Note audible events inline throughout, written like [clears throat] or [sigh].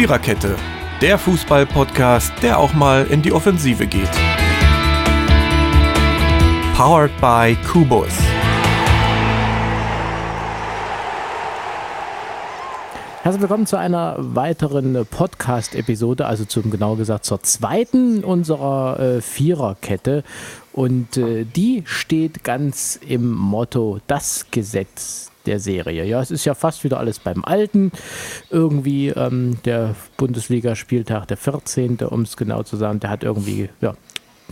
Viererkette, der Fußball-Podcast, der auch mal in die Offensive geht. Powered by Kubus. Herzlich willkommen zu einer weiteren Podcast-Episode, also zum genau gesagt zur zweiten unserer äh, Viererkette. Und äh, die steht ganz im Motto das Gesetz der Serie. Ja, es ist ja fast wieder alles beim Alten. Irgendwie ähm, der Bundesligaspieltag, der 14., um es genau zu sagen, der hat irgendwie ja, ein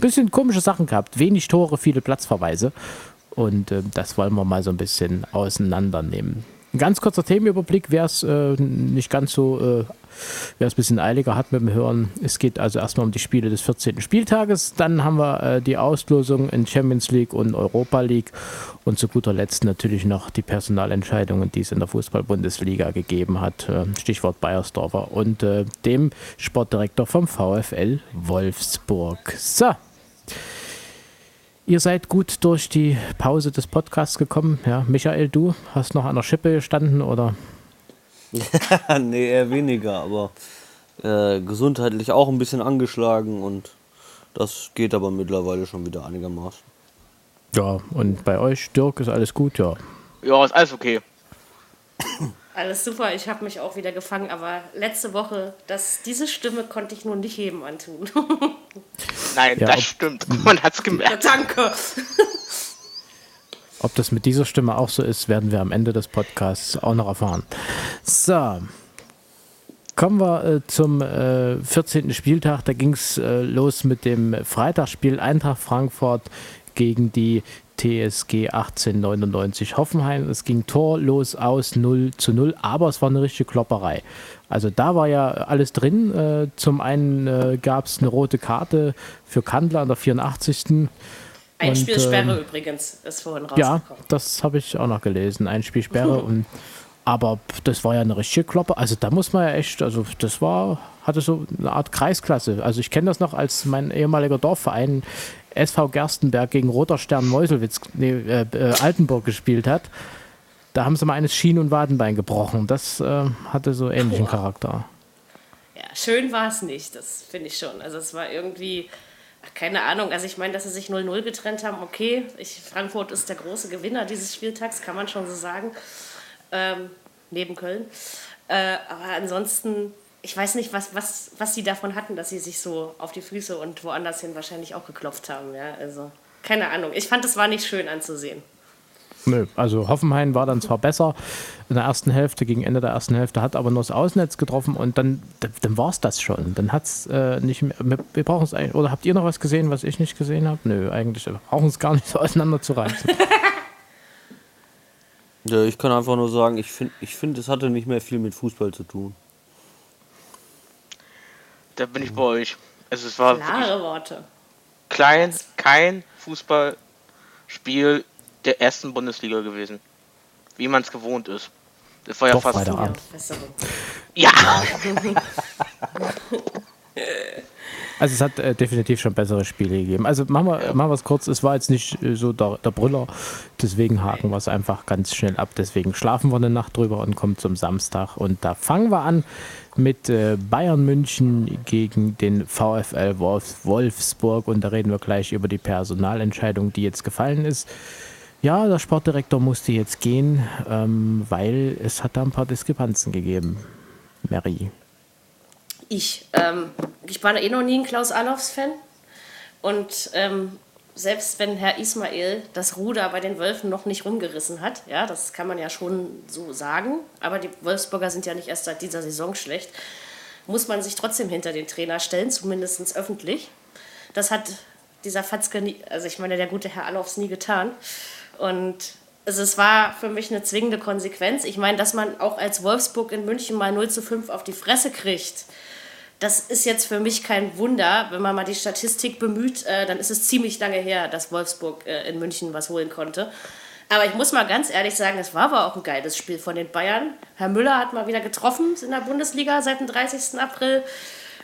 bisschen komische Sachen gehabt. Wenig Tore, viele Platzverweise. Und äh, das wollen wir mal so ein bisschen auseinandernehmen. Ein ganz kurzer Themenüberblick, wer es äh, nicht ganz so, äh, wer es ein bisschen eiliger hat mit dem Hören. Es geht also erstmal um die Spiele des 14. Spieltages. Dann haben wir äh, die Auslosung in Champions League und Europa League. Und zu guter Letzt natürlich noch die Personalentscheidungen, die es in der Fußball-Bundesliga gegeben hat. Äh, Stichwort Bayersdorfer und äh, dem Sportdirektor vom VfL Wolfsburg. So. Ihr seid gut durch die Pause des Podcasts gekommen. Ja, Michael, du hast noch an der Schippe gestanden oder? [laughs] nee, eher weniger, aber äh, gesundheitlich auch ein bisschen angeschlagen und das geht aber mittlerweile schon wieder einigermaßen. Ja, und bei euch, Dirk, ist alles gut, ja? Ja, ist alles okay. Alles super, ich habe mich auch wieder gefangen, aber letzte Woche, das, diese Stimme konnte ich nun nicht jedem antun. [laughs] Nein, ja, das stimmt. [laughs] Man hat es gemerkt. Ja, danke. Ob das mit dieser Stimme auch so ist, werden wir am Ende des Podcasts auch noch erfahren. So. Kommen wir äh, zum äh, 14. Spieltag. Da ging es äh, los mit dem Freitagsspiel Eintracht Frankfurt gegen die TSG 1899 Hoffenheim. Es ging torlos aus 0 zu 0, aber es war eine richtige Klopperei. Also da war ja alles drin. Äh, zum einen äh, gab es eine rote Karte für Kandler an der 84. Einspielsperre und, äh, übrigens ist vorhin rausgekommen. Ja, das habe ich auch noch gelesen. Einspielsperre [laughs] und aber das war ja eine richtige Kloppe. Also da muss man ja echt, also das war, hatte so eine Art Kreisklasse. Also ich kenne das noch als mein ehemaliger Dorfverein SV Gerstenberg gegen Roter Stern Meuselwitz, nee, äh, äh, Altenburg gespielt hat. Da haben sie mal eines Schien- und Wadenbein gebrochen. Das äh, hatte so ähnlichen. Charakter. Ja, schön war es nicht, das finde ich schon. Also es war irgendwie, ach, keine Ahnung, also ich meine, dass sie sich 0-0 getrennt haben, okay. Ich, Frankfurt ist der große Gewinner dieses Spieltags, kann man schon so sagen. Ähm, neben Köln. Äh, aber ansonsten ich weiß nicht, was, was, was sie davon hatten, dass sie sich so auf die Füße und woanders hin wahrscheinlich auch geklopft haben. Ja? Also, keine Ahnung. Ich fand, es war nicht schön anzusehen. Nö, also Hoffenheim war dann zwar besser in der ersten Hälfte, gegen Ende der ersten Hälfte, hat aber nur das Außennetz getroffen und dann, dann, dann war es das schon. Dann hat es äh, nicht mehr, wir brauchen es eigentlich, oder habt ihr noch was gesehen, was ich nicht gesehen habe? Nö, eigentlich, wir brauchen es gar nicht so auseinanderzureißen. [laughs] ja, ich kann einfach nur sagen, ich finde, ich find, es hatte nicht mehr viel mit Fußball zu tun. Da bin ich bei euch. Also es war klare Worte. Klein, kein Fußballspiel der ersten Bundesliga gewesen. Wie man es gewohnt ist. Das war ja Doch, fast. Ja. [laughs] Also es hat äh, definitiv schon bessere Spiele gegeben. Also machen wir, ja. machen wir es kurz. Es war jetzt nicht äh, so der, der Brüller. Deswegen haken wir es einfach ganz schnell ab. Deswegen schlafen wir eine Nacht drüber und kommen zum Samstag. Und da fangen wir an mit äh, Bayern München gegen den VfL Wolfs Wolfsburg. Und da reden wir gleich über die Personalentscheidung, die jetzt gefallen ist. Ja, der Sportdirektor musste jetzt gehen, ähm, weil es hat da ein paar Diskrepanzen gegeben. Mary ich. Ähm, ich war eh noch nie ein Klaus Allofs-Fan. Und ähm, selbst wenn Herr Ismail das Ruder bei den Wölfen noch nicht rumgerissen hat, ja, das kann man ja schon so sagen, aber die Wolfsburger sind ja nicht erst seit dieser Saison schlecht, muss man sich trotzdem hinter den Trainer stellen, zumindest öffentlich. Das hat dieser Fatzke, nie, also ich meine, der gute Herr Allofs nie getan. Und also es war für mich eine zwingende Konsequenz. Ich meine, dass man auch als Wolfsburg in München mal 0 zu 5 auf die Fresse kriegt, das ist jetzt für mich kein Wunder. Wenn man mal die Statistik bemüht, äh, dann ist es ziemlich lange her, dass Wolfsburg äh, in München was holen konnte. Aber ich muss mal ganz ehrlich sagen, es war aber auch ein geiles Spiel von den Bayern. Herr Müller hat mal wieder getroffen in der Bundesliga seit dem 30. April.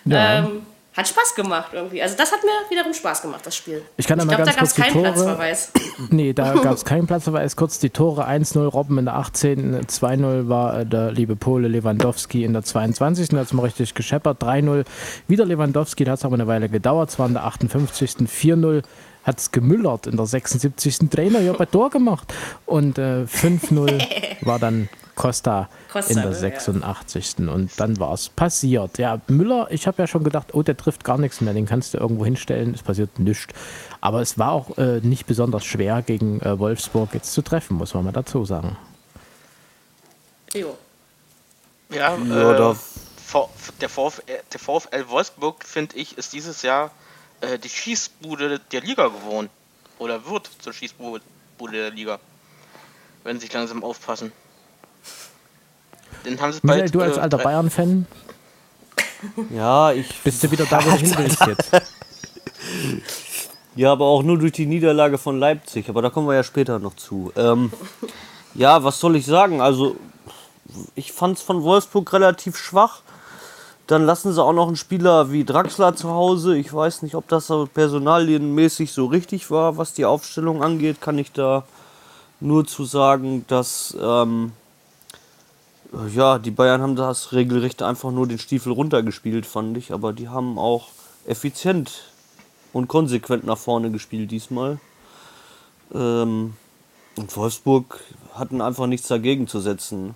Ja. Ähm, hat Spaß gemacht irgendwie. Also das hat mir wiederum Spaß gemacht, das Spiel. Ich kann da mal glaube, da ganz gab es kurz die keinen Tore- Platzverweis. [clears throat] Nee, da gab es keinen Platzverweis. Kurz die Tore 1-0 Robben in der 18. 2-0 war äh, der liebe Pole Lewandowski in der 22. Da hat es mal richtig gescheppert. 3-0 wieder Lewandowski, da hat es aber eine Weile gedauert. Es war in der 58. 4-0 hat es gemüllert in der 76. Trainer, ja, bei Tor gemacht. Und äh, 5-0 [laughs] war dann Costa, Costa, in der ne, ja. 86. Und dann war es passiert. Ja, Müller, ich habe ja schon gedacht, oh, der trifft gar nichts mehr, den kannst du irgendwo hinstellen, es passiert nichts. Aber es war auch äh, nicht besonders schwer gegen äh, Wolfsburg jetzt zu treffen, muss man mal dazu sagen. Jo. Ja, Ja, äh, V- der, VfL, der VfL Wolfsburg, finde ich, ist dieses Jahr äh, die Schießbude der Liga geworden. Oder wird zur Schießbude der Liga. Wenn sie sich langsam aufpassen. Den haben sie Michael, bald, du als äh, alter Bayern-Fan, Ja, ich. bist du wieder da, wo du hin willst [laughs] jetzt? Ja, aber auch nur durch die Niederlage von Leipzig. Aber da kommen wir ja später noch zu. Ähm, ja, was soll ich sagen? Also, ich fand es von Wolfsburg relativ schwach. Dann lassen sie auch noch einen Spieler wie Draxler zu Hause. Ich weiß nicht, ob das so personalienmäßig so richtig war, was die Aufstellung angeht. Kann ich da nur zu sagen, dass ähm, ja, die Bayern haben das regelrecht einfach nur den Stiefel runtergespielt, fand ich. Aber die haben auch effizient und konsequent nach vorne gespielt diesmal. Ähm, und Wolfsburg hatten einfach nichts dagegen zu setzen.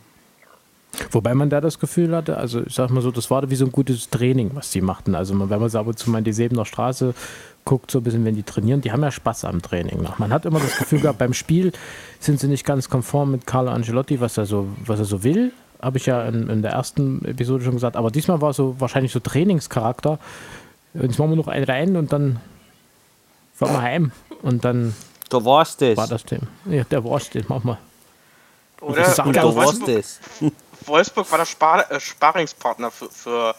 Wobei man da das Gefühl hatte, also ich sag mal so, das war wie so ein gutes Training, was die machten. Also man- wenn man so ab und zu mal in die Sebener Straße guckt, so ein bisschen, wenn die trainieren, die haben ja Spaß am Training noch. Man hat immer das Gefühl gehabt, beim Spiel sind sie nicht ganz konform mit Carlo Ancelotti, was er so, was er so will. Habe ich ja in, in der ersten Episode schon gesagt. Aber diesmal war es so wahrscheinlich so Trainingscharakter. Jetzt machen wir noch einen rein und dann fahren wir heim. Und dann Da war's das. war das Thema. Ja, der war's, den machen wir. Oder, Das Und oder da war's das. Wolfsburg war der Spar äh, Sparingspartner für, für,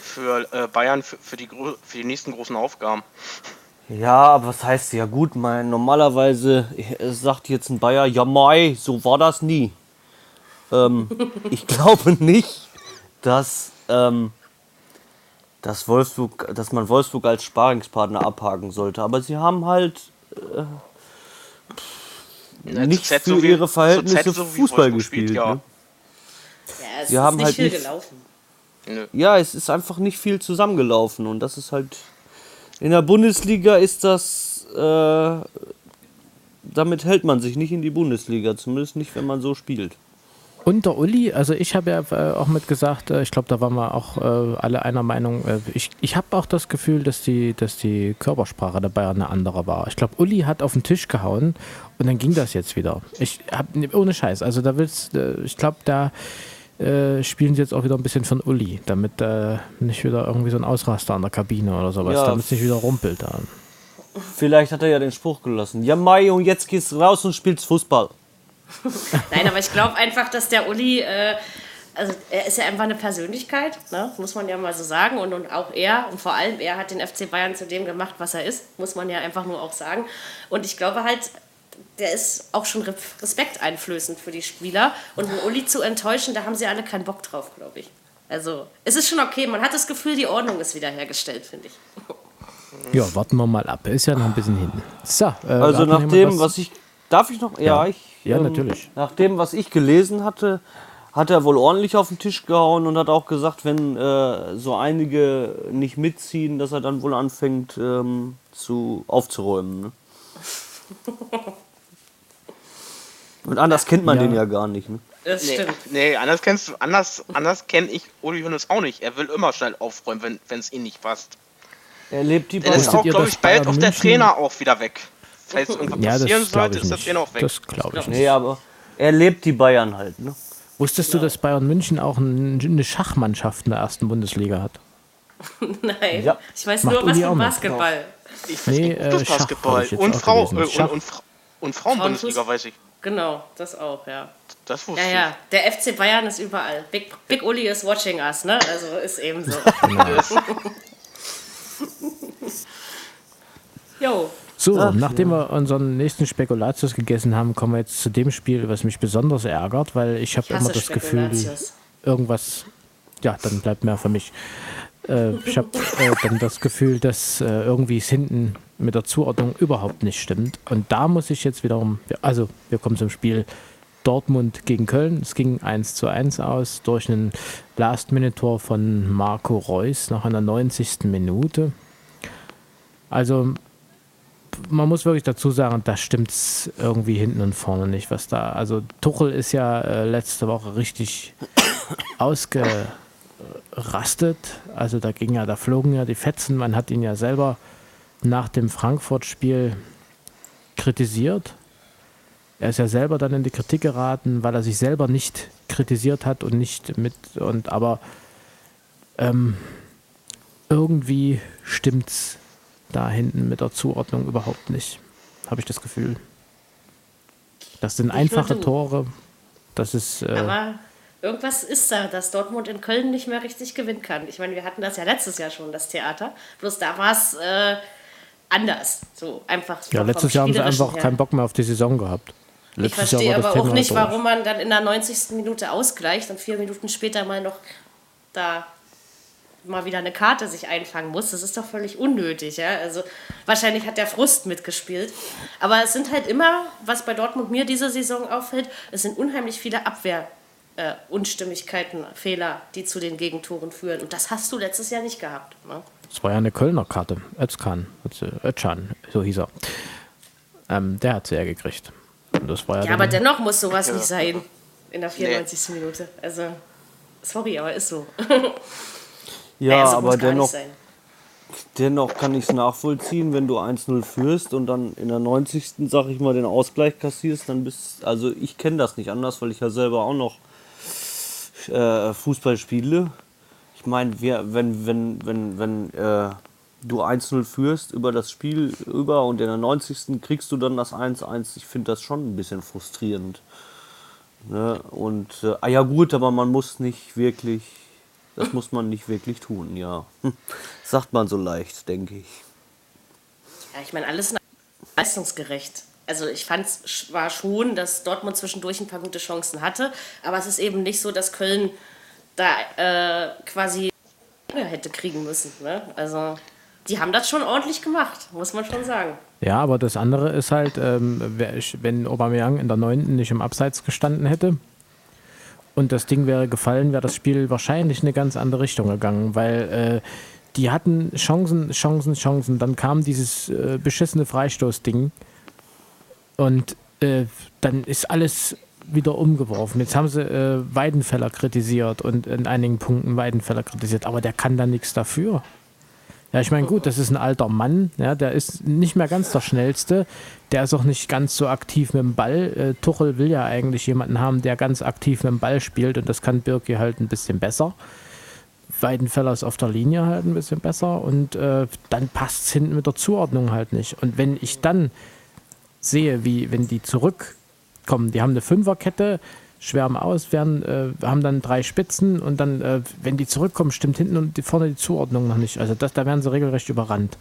für äh, Bayern für, für, die, für die nächsten großen Aufgaben. Ja, aber was heißt ja gut, mein normalerweise äh, sagt jetzt ein Bayer, ja mai, so war das nie. Ähm, [laughs] ich glaube nicht, dass, ähm, dass Wolfsburg, dass man Wolfsburg als Sparingspartner abhaken sollte. Aber sie haben halt äh, nicht für ihre Verhältnisse Fußball gespielt. ja. Ne? Ja, es Wir ist haben nicht halt viel nicht- gelaufen. Ja, es ist einfach nicht viel zusammengelaufen und das ist halt. In der Bundesliga ist das. Äh, damit hält man sich nicht in die Bundesliga, zumindest nicht, wenn man so spielt. Und der Uli, also ich habe ja äh, auch mit gesagt, äh, ich glaube, da waren wir auch äh, alle einer Meinung. Ich ich habe auch das Gefühl, dass die, dass die Körpersprache der Bayern eine andere war. Ich glaube, Uli hat auf den Tisch gehauen und dann ging das jetzt wieder. Ich habe ohne Scheiß. Also da willst, ich glaube, da äh, spielen sie jetzt auch wieder ein bisschen von Uli, damit äh, nicht wieder irgendwie so ein Ausraster an der Kabine oder sowas, Ja. damit es nicht wieder rumpelt da. Vielleicht hat er ja den Spruch gelassen. Ja, Mai, und jetzt gehst du raus und spielst Fußball. [laughs] Nein, aber ich glaube einfach, dass der Uli, äh, also er ist ja einfach eine Persönlichkeit, ne? muss man ja mal so sagen. Und, und auch er, und vor allem er hat den FC Bayern zu dem gemacht, was er ist, muss man ja einfach nur auch sagen. Und ich glaube halt, der ist auch schon re- respekteinflößend für die Spieler. Und einen Uli zu enttäuschen, da haben sie alle keinen Bock drauf, glaube ich. Also, es ist schon okay. Man hat das Gefühl, die Ordnung ist wiederhergestellt, finde ich. Ja, warten wir mal ab. Ist ja noch ein bisschen hin. So, äh, Also nach dem, was ich. Darf ich noch? Ja, Ja. ich. Ja, natürlich. Nach dem, was ich gelesen hatte, hat er wohl ordentlich auf den Tisch gehauen und hat auch gesagt, wenn äh, so einige nicht mitziehen, dass er dann wohl anfängt ähm, zu aufzuräumen. Ne? [laughs] Und anders kennt man Ja. den ja gar nicht. Ne? Das Nee, stimmt. nee, anders kennst du, anders, anders kenne ich Uli Hoeneß auch nicht. Er will immer schnell aufräumen, wenn es ihm nicht passt. Er lebt die Dann ist auch, glaube ich, bald auch der Trainer auch wieder weg. Falls irgendwas Ja, passieren das glaube sollte, ich ist der nicht. Trainer auch weg. Das glaube ich nicht. Nee, aber er lebt die Bayern halt. Ne? Wusstest du, dass Bayern München auch ein, eine Schachmannschaft in der ersten Bundesliga hat? [laughs] Nein. Ja. Ich weiß Macht nur was mit. Basketball. Ich weiß Nee, nicht, äh, Basketball. jetzt Und, Frau, äh, und, und, und Frauenbundesliga, weiß ich. Genau, das auch, ja. Das wusste Ja, ja, der FC Bayern ist überall. Big, Big Uli is watching us, ne? Also ist eben so. [laughs] Jo, So, Ach, nachdem wir unseren nächsten Spekulatius gegessen haben, kommen wir jetzt zu dem Spiel, was mich besonders ärgert, weil ich habe ich immer das Gefühl, irgendwas, ja, dann bleibt mehr für mich. Äh, ich habe äh, dann das Gefühl, dass äh, irgendwie es hinten mit der Zuordnung überhaupt nicht stimmt. Und da muss ich jetzt wiederum, also wir kommen zum Spiel Dortmund gegen Köln. Es ging 1 zu 1 aus durch einen Last-Minute-Tor von Marco Reus nach einer 90. Minute. Also man muss wirklich dazu sagen, da stimmt es irgendwie hinten und vorne nicht, was da. Also Tuchel ist ja äh, letzte Woche richtig [coughs] ausgerastet. Also da ging ja, da flogen ja die Fetzen. Man hat ihn ja selber nach dem Frankfurt-Spiel kritisiert. Er ist ja selber dann in die Kritik geraten, weil er sich selber nicht kritisiert hat und nicht mit und aber ähm, irgendwie stimmt's da hinten mit der Zuordnung überhaupt nicht. Habe ich das Gefühl. Das sind einfache Tore. Das ist. Äh Aber irgendwas ist da, dass Dortmund in Köln nicht mehr richtig gewinnen kann. Ich meine, wir hatten das ja letztes Jahr schon, das Theater. Bloß da war es äh, anders. So einfach. Ja, letztes Jahr haben sie einfach her. keinen Bock mehr auf die Saison gehabt. Letztes ich verstehe aber auch nicht, warum man dann in der 90. Minute ausgleicht und vier Minuten später mal noch da mal wieder eine Karte sich einfangen muss. Das ist doch völlig unnötig. Ja? Also wahrscheinlich hat der Frust mitgespielt. Aber es sind halt immer, was bei Dortmund mir diese Saison auffällt, es sind unheimlich viele Abwehr. Äh, Unstimmigkeiten, Fehler, die zu den Gegentoren führen. Und das hast du letztes Jahr nicht gehabt. Ne? Das war ja eine Kölner Karte. Özkan, Özcan, so hieß er. Ähm, der hat sie ja gekriegt. Und das war ja, ja aber dennoch muss sowas ja. nicht sein in der 94. Nee. Minute. Also, sorry, aber ist so. [laughs] Ja, also aber dennoch, dennoch kann ich es nachvollziehen, wenn du 1-0 führst und dann in der 90. sag ich mal den Ausgleich kassierst, dann bist also ich kenne das nicht anders, weil ich ja selber auch noch äh, Fußball spiele. Ich meine, wenn wenn wenn wenn äh, du 1-0 führst über das Spiel über und in der 90. kriegst du dann das 1-1, ich finde das schon ein bisschen frustrierend. Ne? Und äh, ah ja gut, aber man muss nicht wirklich das muss man nicht wirklich tun, ja. [laughs] Sagt man so leicht, denke ich. Ja, ich meine, alles leistungsgerecht. Also ich fand es war schon, dass Dortmund zwischendurch ein paar gute Chancen hatte, aber es ist eben nicht so, dass Köln da äh, quasi hätte kriegen müssen. Ne? Also die haben das schon ordentlich gemacht, muss man schon sagen. Ja, aber das andere ist halt, ähm, wenn Aubameyang in der neunten nicht im Abseits gestanden hätte, und das Ding wäre gefallen, wäre das Spiel wahrscheinlich in eine ganz andere Richtung gegangen, weil äh, die hatten Chancen, Chancen, Chancen. Dann kam dieses äh, beschissene Freistoßding und äh, dann ist alles wieder umgeworfen. Jetzt haben sie äh, Weidenfeller kritisiert und in einigen Punkten Weidenfeller kritisiert, aber der kann da nichts dafür. Ja, ich meine, gut, das ist ein alter Mann, ja, der ist nicht mehr ganz der Schnellste, der ist auch nicht ganz so aktiv mit dem Ball. Äh, Tuchel will ja eigentlich jemanden haben, der ganz aktiv mit dem Ball spielt und das kann Birki halt ein bisschen besser. Weidenfeller ist auf der Linie halt ein bisschen besser und äh, dann passt es hinten mit der Zuordnung halt nicht. Und wenn ich dann sehe, wie wenn die zurückkommen, die haben eine Fünferkette, schwärmen aus, werden, äh, haben dann drei Spitzen und dann, äh, wenn die zurückkommen, stimmt hinten und die, vorne die Zuordnung noch nicht. Also das, da werden sie regelrecht überrannt.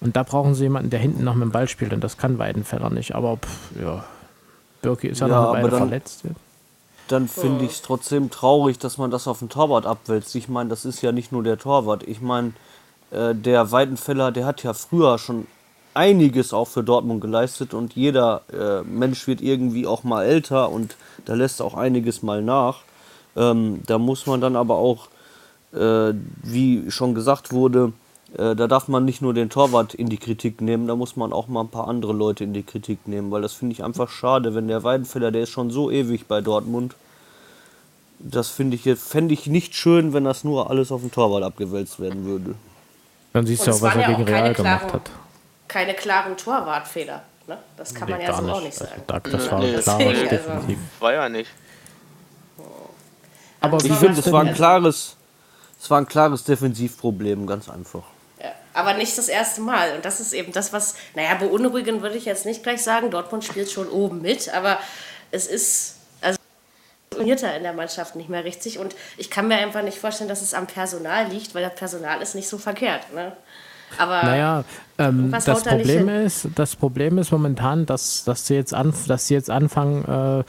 Und da brauchen sie jemanden, der hinten noch mit dem Ball spielt und das kann Weidenfeller nicht. Aber pff, ja, Birki ist ja, ja noch eine Weile verletzt. Dann finde ich es trotzdem traurig, dass man das auf den Torwart abwälzt. Ich meine, das ist ja nicht nur der Torwart. Ich meine, äh, der Weidenfeller, der hat ja früher schon einiges auch für Dortmund geleistet und jeder äh, Mensch wird irgendwie auch mal älter und da lässt auch einiges mal nach. Ähm, da muss man dann aber auch, äh, wie schon gesagt wurde, äh, da darf man nicht nur den Torwart in die Kritik nehmen, da muss man auch mal ein paar andere Leute in die Kritik nehmen, weil das finde ich einfach schade, wenn der Weidenfeller, der ist schon so ewig bei Dortmund, das finde ich fände ich nicht schön, wenn das nur alles auf den Torwart abgewälzt werden würde. Dann siehst du auch, was er gegen Real gemacht hat keine klaren Torwartfehler. Ne? Das kann nee, man ja so nicht. auch nicht sagen. Das, das war nee, klares also Defensiv. War ja nicht. Aber ich finde, es war ein klares, es war ein klares Defensivproblem, ganz einfach. Ja, aber nicht das erste Mal. Und das ist eben das, was, naja, beunruhigend würde ich jetzt nicht gleich sagen. Dortmund spielt schon oben mit, aber es ist, also funktioniert in der Mannschaft nicht mehr richtig. Und ich kann mir einfach nicht vorstellen, dass es am Personal liegt, weil das Personal ist nicht so verkehrt. Ne? Aber naja, ähm, das, Problem ist, das Problem ist momentan, dass, dass, sie, jetzt dass sie jetzt anfangen, äh,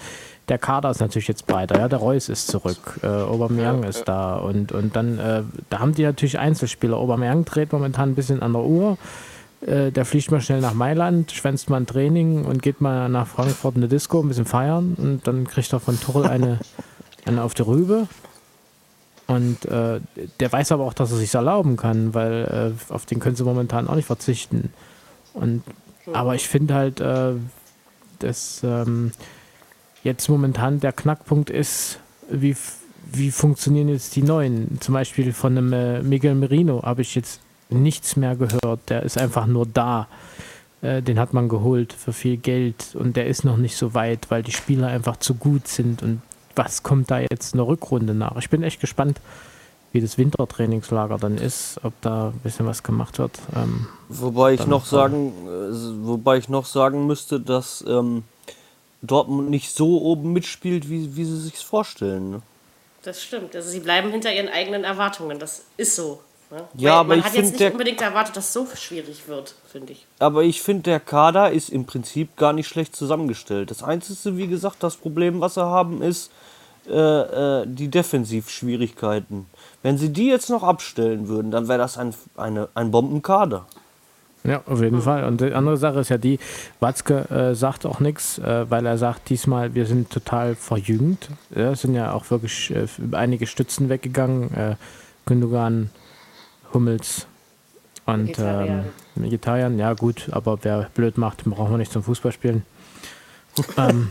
der Kader ist natürlich jetzt breiter. Ja, der Reus ist zurück, äh, Aubameyang ist da und, und dann, äh, da haben die natürlich Einzelspieler. Aubameyang dreht momentan ein bisschen an der Uhr. Äh, der fliegt mal schnell nach Mailand, schwänzt mal ein Training und geht mal nach Frankfurt in eine Disco, ein bisschen feiern und dann kriegt er von Tuchel eine, eine auf die Rübe. Und äh, der weiß aber auch, dass er sich erlauben kann, weil äh, auf den können sie momentan auch nicht verzichten. Und, aber ich finde halt, äh, dass ähm, jetzt momentan der Knackpunkt ist, wie, wie funktionieren jetzt die neuen? Zum Beispiel von einem äh, Miguel Merino habe ich jetzt nichts mehr gehört. Der ist einfach nur da. Äh, den hat man geholt für viel Geld und der ist noch nicht so weit, weil die Spieler einfach zu gut sind und was kommt da jetzt eine Rückrunde nach? Ich bin echt gespannt, wie das Wintertrainingslager dann ist, ob da ein bisschen was gemacht wird. Ähm, wobei ich noch sagen, äh, wobei ich noch sagen müsste, dass ähm, Dortmund nicht so oben mitspielt, wie, wie sie sich vorstellen. Ne? Das stimmt. Also sie bleiben hinter ihren eigenen Erwartungen. Das ist so. Ne? Ja, Weil aber man ich hat jetzt nicht der- unbedingt erwartet, dass es so schwierig wird, finde ich. Aber ich finde, der Kader ist im Prinzip gar nicht schlecht zusammengestellt. Das Einzige, wie gesagt, das Problem, was sie haben, ist äh, äh, die Defensivschwierigkeiten. Wenn sie die jetzt noch abstellen würden, dann wäre das ein, eine, ein Bombenkader. Ja, auf jeden Fall. Und die andere Sache ist ja die, Watzke äh, sagt auch nichts, äh, weil er sagt diesmal, wir sind total verjüngt. Ja, es sind ja auch wirklich äh, einige Stützen weggegangen. Äh, Gündogan, Hummels und Mkhitaryan. ähm, Vegetarian. Ja gut, aber wer blöd macht, den brauchen wir nicht zum Fußballspielen. [laughs] ähm,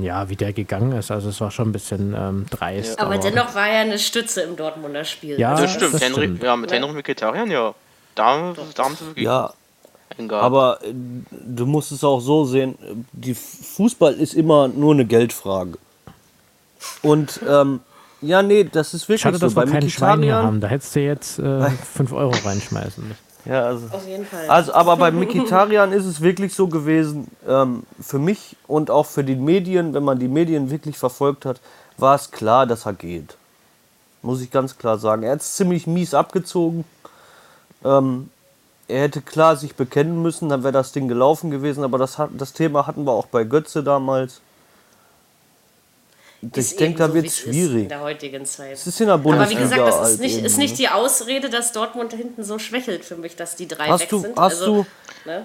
ja, wie der gegangen ist, also es war schon ein bisschen ähm, dreist. Aber dennoch war er eine Stütze im Dortmunder Spiel. Ja, Also Das stimmt. das Henry, stimmt. Ja, mit Henry Mkhitaryan, ja. Da, da haben sie wirklich Ja, gehabt. aber äh, du musst es auch so sehen, die Fußball ist immer nur eine Geldfrage. Und ähm, ja, nee, das ist wirklich Schade, so. dass wir keinen Schwein hier haben. Da hättest du jetzt äh, 5 Euro reinschmeißen müssen. Ja, also. Auf jeden Fall. Also, aber bei [laughs] Mikitarian ist es wirklich so gewesen, ähm, für mich und auch für die Medien, wenn man die Medien wirklich verfolgt hat, war es klar, dass er geht. Muss ich ganz klar sagen. Er hat es ziemlich mies abgezogen. Ähm, er hätte klar sich bekennen müssen, dann wäre das Ding gelaufen gewesen, aber das, hat, das Thema hatten wir auch bei Götze damals. Ist ich denke, da wird es schwierig. In der heutigen Zeit. Es ist in der Aber wie Bundesliga gesagt, das ist halt nicht, ist nicht ne? die Ausrede, dass Dortmund da hinten so schwächelt für mich, dass die drei Hast weg du, sind. hast also, du, ne?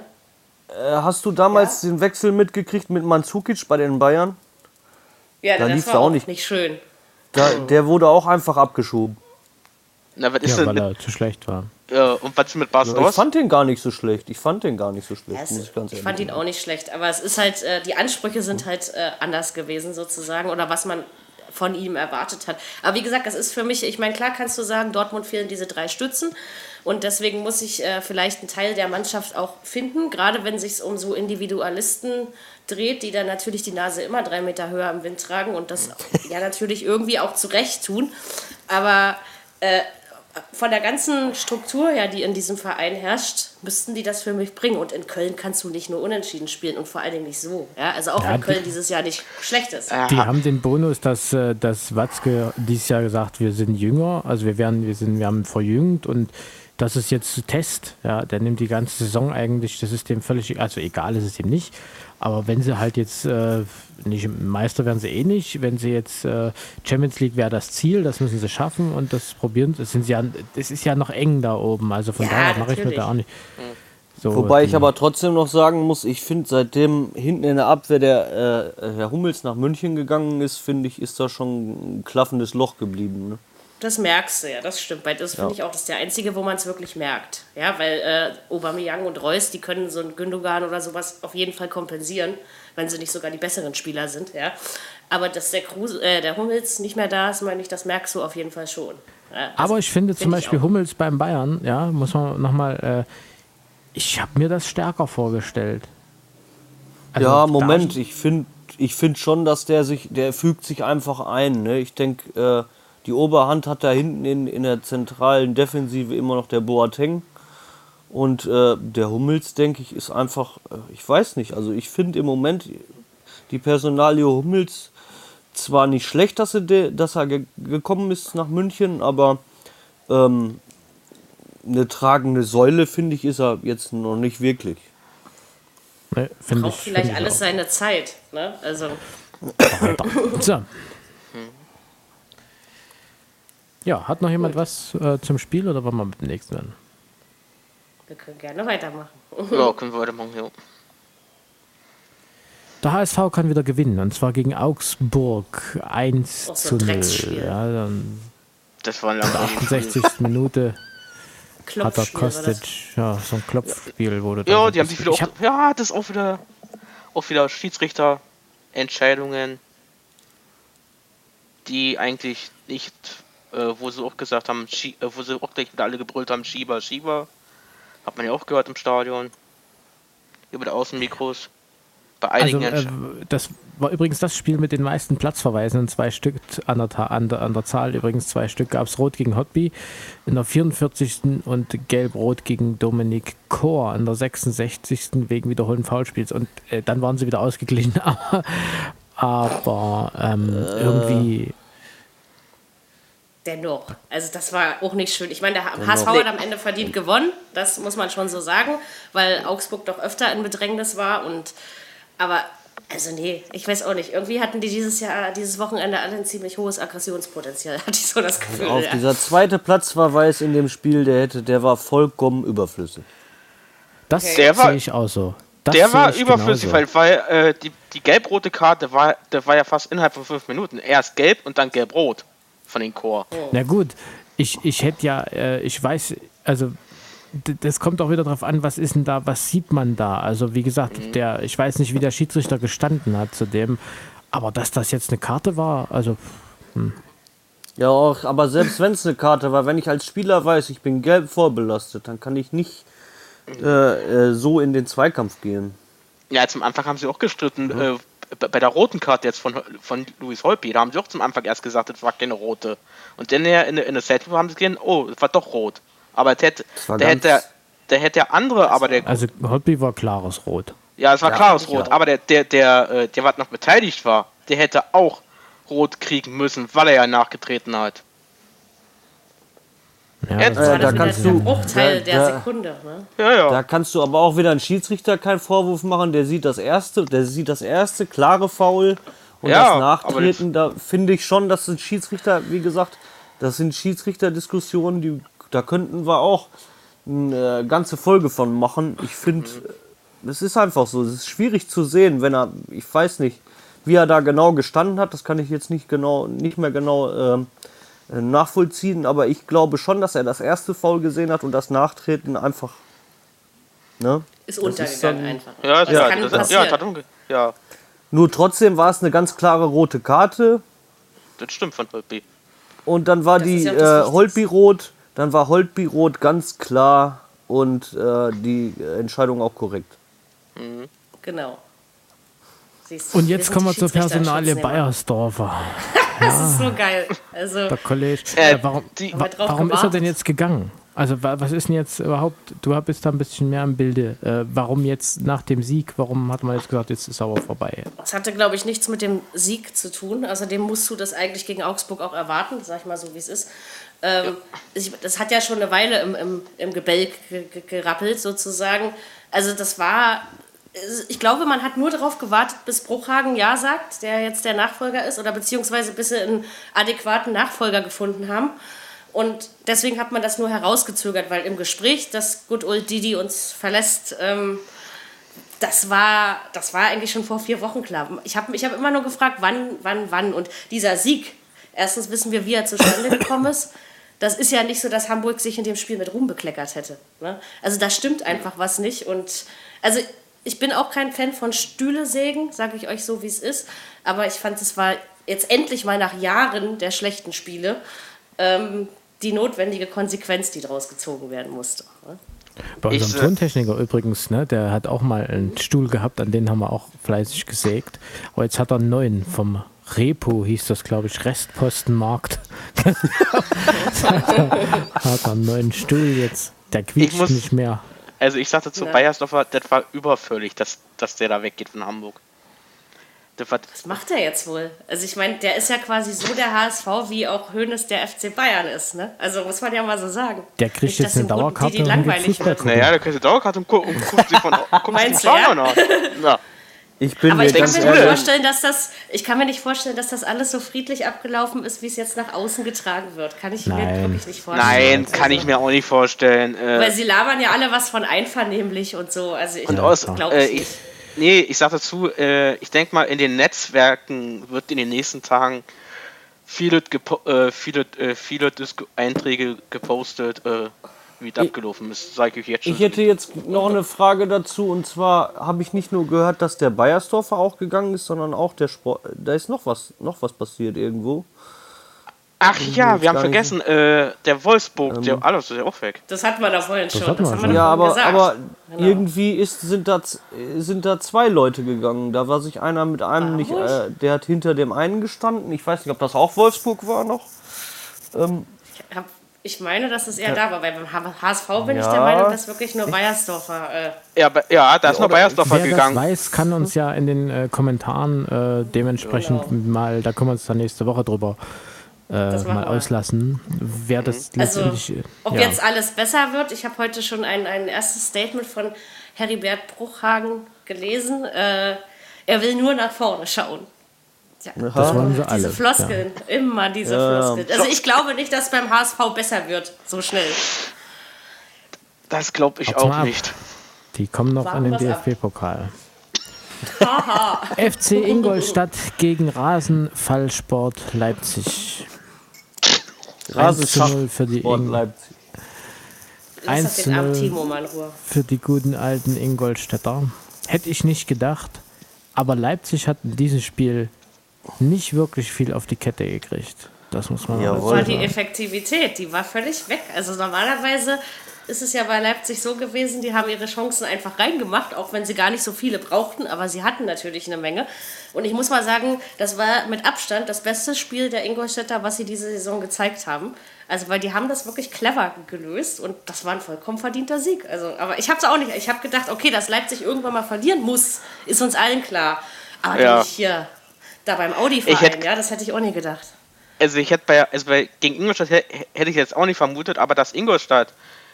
äh, hast du damals den Wechsel mitgekriegt mit Mandzukic bei den Bayern? Ja, da das lief's war auch auch nicht. nicht schön. Da, der wurde auch einfach abgeschoben. Na, was ist Ja, denn weil mit, er zu schlecht war. Äh, und was mit Bas Ich Dost? fand den gar nicht so schlecht. Ich fand den gar nicht so schlecht, Ja, es, muss ich ganz ich fand ihn auch nicht schlecht, aber es ist halt, äh, die Ansprüche sind halt äh, anders gewesen sozusagen oder was man von ihm erwartet hat. Aber wie gesagt, das ist für mich, ich meine, klar kannst du sagen, Dortmund fehlen diese drei Stützen und deswegen muss ich äh, vielleicht einen Teil der Mannschaft auch finden, gerade wenn es sich um so Individualisten dreht, die dann natürlich die Nase immer drei Meter höher im Wind tragen und das [laughs] ja natürlich irgendwie auch zurecht tun. Aber äh, von der ganzen Struktur her, die in diesem Verein herrscht, müssten die das für mich bringen. Und in Köln kannst du nicht nur unentschieden spielen und vor allen Dingen nicht so. Ja, also auch Ja, wenn die- Köln dieses Jahr nicht schlecht ist. Die haben den Bonus, dass, äh, dass Watzke dieses Jahr gesagt, wir sind jünger, also wir werden, wir sind, wir haben verjüngt und das ist jetzt Test. Ja, der nimmt die ganze Saison eigentlich, das ist dem völlig, also egal ist es ihm nicht. Aber wenn sie halt jetzt äh, nicht Meister werden sie eh nicht, wenn sie jetzt äh, Champions League wäre das Ziel, das müssen sie schaffen und das probieren. Das sind sie ja, das ist ja noch eng da oben, also von Ja, daher mache ich mir da auch nicht. So, Wobei die- ich aber trotzdem noch sagen muss, ich finde, seitdem hinten in der Abwehr der äh, Herr Hummels nach München gegangen ist, finde ich, ist da schon ein klaffendes Loch geblieben. Ne? Das merkst du ja, das stimmt. Weil das finde ich auch, das ist der einzige, wo man es wirklich merkt. Ja, weil äh, Aubameyang und Reus, die können so ein Gündogan oder sowas auf jeden Fall kompensieren, wenn sie nicht sogar die besseren Spieler sind. Ja. Aber dass der, Kruse, äh, der Hummels nicht mehr da ist, meine ich, das merkst du auf jeden Fall schon. Ja, Aber ich finde zum Beispiel. Hummels beim Bayern, ja, muss man nochmal, äh, ich habe mir das stärker vorgestellt. Also ja, Moment, ich finde ich find schon, dass der sich, der fügt sich einfach ein. Ne? Ich denke, äh, die Oberhand hat da hinten in, in der zentralen Defensive immer noch der Boateng. Und äh, der Hummels, denke ich, ist einfach, äh, ich weiß nicht, also ich finde im Moment die Personalie Hummels zwar nicht schlecht, dass er, de, dass er ge gekommen ist nach München, aber ähm, eine tragende Säule, finde ich, ist er jetzt noch nicht wirklich. Ne, finde braucht ich, vielleicht alles auch. seine Zeit. Ne? Also. So. [laughs] Ja, hat noch jemand was äh, zum Spiel oder wollen wir mit dem nächsten werden? Wir können gerne weitermachen. Ja, [laughs] können wir weitermachen, ja. Der HSV kann wieder gewinnen und zwar gegen Augsburg 1 Auch so zu ein 0. Drecksspiel. Ja, dann Das war ein in der langweiliges 68. Minute hat er. Kostic, ja, so ein Klopfspiel wurde Ja, die haben sich wieder auch, hab, ja, das ist auch wieder, auch wieder Schiedsrichterentscheidungen, die eigentlich nicht, äh, wo sie auch gesagt haben, Schie äh, wo sie auch gleich wieder alle gebrüllt haben, Schieber, Schieber, hat man ja auch gehört im Stadion, über die Außenmikros, bei Also, einigen äh, Entsch- das war übrigens das Spiel mit den meisten Platzverweisen, zwei Stück an der, an der, an der Zahl. Übrigens zwei Stück gab es Rot gegen Hotby in der 44. und Gelb-Rot gegen Dominik Kor in der 66. wegen wiederholten Foulspiels. Und äh, dann waren sie wieder ausgeglichen. Aber, [laughs] aber ähm, irgendwie, Dennoch. Also das war auch nicht schön. Ich meine, der HSV hat am Ende verdient gewonnen. Das muss man schon so sagen, weil Augsburg doch öfter in Bedrängnis war. Und aber, also nee, ich weiß auch nicht. Irgendwie hatten die dieses Jahr, dieses Wochenende alle ein ziemlich hohes Aggressionspotenzial. [laughs] Hatte ich so das Gefühl. Auf ja. dieser zweite Platzverweis in dem Spiel, der hätte, der war vollkommen überflüssig. das Der war- sehe ich auch so. Das Der war überflüssig, genauso. weil, weil äh, die, die gelb-rote Karte war, der war ja fast innerhalb von fünf Minuten. Erst gelb und dann gelb-rot von den Chor. Na gut, ich, ich hätte ja, äh, ich weiß, also das kommt auch wieder darauf an, was ist denn da, was sieht man da? Also wie gesagt, Mhm. der, ich weiß nicht, wie der Schiedsrichter gestanden hat zu dem, aber dass das jetzt eine Karte war, also Ja, auch, aber selbst wenn es eine Karte war, wenn ich als Spieler weiß, ich bin gelb vorbelastet, dann kann ich nicht äh, äh, so in den Zweikampf gehen. Ja, zum Anfang haben sie auch gestritten, äh, bei der roten Karte jetzt von, von Luis Holpi, da haben sie auch zum Anfang erst gesagt, das war keine rote. Und dann ja in, der- in der Set haben sie gesehen, oh, das war doch rot. Aber der hätte, der hätte, der hätte der andere, aber der, also Hotby war klares Rot. ja, es war Ja, klares Rot, auch. aber der, der, der, äh, der, was noch beteiligt war, der hätte auch rot kriegen müssen, weil er ja nachgetreten hat. Ja, Jetzt- das Äh, da kannst du- Bruchteil da- der da- Sekunde. Ne? Ja, ja. Da kannst du aber auch wieder einen Schiedsrichter keinen Vorwurf machen, der sieht das erste, der sieht das erste klare Foul und Ja, das Nachtreten, da finde ich schon, dass ein Schiedsrichter, wie gesagt, das sind Schiedsrichterdiskussionen, die da könnten wir auch eine ganze Folge von machen. Ich finde, es ist einfach so, es ist schwierig zu sehen, wenn er, ich weiß nicht, wie er da genau gestanden hat, das kann ich jetzt nicht genau, nicht mehr genau äh, nachvollziehen, aber ich glaube schon, dass er das erste Foul gesehen hat und das Nachtreten einfach, ne? Ist Das untergegangen dann- einfach. Ja, das ja, kann das, ja, passieren. das, umge- ja, Nur trotzdem war es eine ganz klare rote Karte das stimmt von Holpi. und dann war Das die ja äh. Holtby rot, dann war Holtby rot ganz klar und äh, die äh, Entscheidung auch korrekt. Genau. Siehst du, Und jetzt kommen wir zur Personalie. Bayersdorfer. [laughs] Das ist so geil. Also, Der Kollege. Äh, Äh, warum die- wa warum ist er denn jetzt gegangen? Also wa- was ist denn jetzt überhaupt, du bist da ein bisschen mehr im Bilde. Äh, warum jetzt nach dem Sieg, warum hat man jetzt gesagt, jetzt ist aber vorbei? Das hatte, glaube ich, nichts mit dem Sieg zu tun. Außerdem musst du das eigentlich gegen Augsburg auch erwarten, sag ich mal so, wie es ist. Ähm, ich, das hat ja schon eine Weile im, im, im Gebälk ge, ge, gerappelt, sozusagen. Also, das war. Ich glaube, man hat nur darauf gewartet, bis Bruchhagen Ja sagt, der jetzt der Nachfolger ist, oder beziehungsweise bis sie einen adäquaten Nachfolger gefunden haben. Und deswegen hat man das nur herausgezögert, weil im Gespräch, dass Good Old Didi uns verlässt, ähm, das war, das war eigentlich schon vor vier Wochen klar. Ich habe ich hab immer nur gefragt, wann, wann, wann. Und dieser Sieg, erstens wissen wir, wie er zustande gekommen ist. Das ist ja nicht so, dass Hamburg sich in dem Spiel mit Ruhm bekleckert hätte. Ne? Also da stimmt einfach was nicht. Und also ich bin auch kein Fan von Stühlesägen, sage ich euch so, wie es ist. Aber ich fand, es war jetzt endlich mal nach Jahren der schlechten Spiele ähm, die notwendige Konsequenz, die daraus gezogen werden musste. Ne? Bei Ich, unserem äh, Tontechniker übrigens, ne, der hat auch mal einen Stuhl gehabt, an den haben wir auch fleißig gesägt. Aber jetzt hat er einen neuen vom Repo, hieß das, glaube ich, Restpostenmarkt. [laughs] [laughs] hat er einen neuen Stuhl jetzt. Der quietscht muss- nicht mehr. Also ich sagte zu Ja. Bayersdorfer, das war überfällig, dass, dass der da weggeht von Hamburg. Das war, Was macht er jetzt wohl? Also ich meine, der ist ja quasi so der HSV, wie auch Hoeneß der FC Bayern ist. Ne? Also muss man ja mal so sagen. Der kriegt Nicht, jetzt eine Guten Dauerkarte Didi und geht langweilig wird. naja, da kriegst du Dauerkarte und, gu und guckst sie von [laughs] den du, ja? An. Ja. Ich bin Aber mir ich kann mir nicht ehrlich. vorstellen, dass das, ich kann mir nicht vorstellen, dass das alles so friedlich abgelaufen ist, wie es jetzt nach außen getragen wird. Kann ich mir Nein. wirklich nicht vorstellen. Nein, kann ich mir auch nicht vorstellen. Äh, Weil sie labern ja alle was von einvernehmlich und so. Also ich glaube äh, ich ich, nicht. nee, ich sag dazu, äh, ich denke mal, in den Netzwerken wird in den nächsten Tagen viele, gepo äh, viele, äh, viele Disco Einträge gepostet, äh, wie es abgelaufen ist. Sag ich jetzt schon. Ich hätte jetzt noch eine Frage dazu und zwar habe ich nicht nur gehört, dass der Bayersdorfer auch gegangen ist, sondern auch der Sport. Da ist noch was, noch was passiert irgendwo. Ach ja, wir haben vergessen, äh, der Wolfsburg, der alles ist ja auch weg. Das hatten wir da vorhin schon. Das haben schon. Ja, aber, gesagt. aber Genau. irgendwie ist, sind, da, sind da zwei Leute gegangen. Da war sich einer mit einem nicht, äh, der hat hinter dem einen gestanden. Ich weiß nicht, ob das auch Wolfsburg war noch. Ich hab- Ich meine, dass es eher da war, weil beim HSV bin ich Ja. der Meinung, dass wirklich nur Bayersdorfer. Äh, Ja, ja da ist noch Bayersdorfer Wer gegangen. das weiß, kann uns ja in den äh, Kommentaren äh, dementsprechend mal, da können wir uns dann nächste Woche drüber äh, mal wir. auslassen, wer das Also, letztendlich. äh, ob ja. jetzt alles besser wird, ich habe heute schon ein, ein erstes Statement von Heribert Bruchhagen gelesen. Äh, er will nur nach vorne schauen. Ja. das wollen sie Diese alle. Floskeln, immer diese Ja. Floskeln. Also ich glaube nicht, dass beim HSV besser wird, so schnell. Das glaube ich mal auch ab. nicht. Die kommen noch Warten an den. DFB-Pokal. [laughs] FC Ingolstadt gegen Rasenfallsport Leipzig. 1 zu 0 für die, Sport Leipzig. Lass 1 doch zu den armen 0 Timo mal in Ruhe. für die guten alten Ingolstädter. Hätte ich nicht gedacht. Aber Leipzig hat in diesem Spiel nicht wirklich viel auf die Kette gekriegt. Das muss man mal Jawohl. war die sagen. Effektivität, die war völlig weg. Also normalerweise ist es ja bei Leipzig so gewesen, die haben ihre Chancen einfach reingemacht, auch wenn sie gar nicht so viele brauchten, aber sie hatten natürlich eine Menge. Und ich muss mal sagen, das war mit Abstand das beste Spiel der Ingolstädter, was sie diese Saison gezeigt haben. Also weil die haben das wirklich clever gelöst und das war ein vollkommen verdienter Sieg. Also, aber ich habe es auch nicht. Ich habe gedacht, okay, dass Leipzig irgendwann mal verlieren muss, ist uns allen klar. Aber Ja. nicht hier da beim Ich Audi-Verein, hätt- ja, das hätte ich auch nie gedacht. Also ich hätte bei, also bei gegen Ingolstadt hä- hätte ich jetzt auch nicht vermutet, aber dass Ingolstadt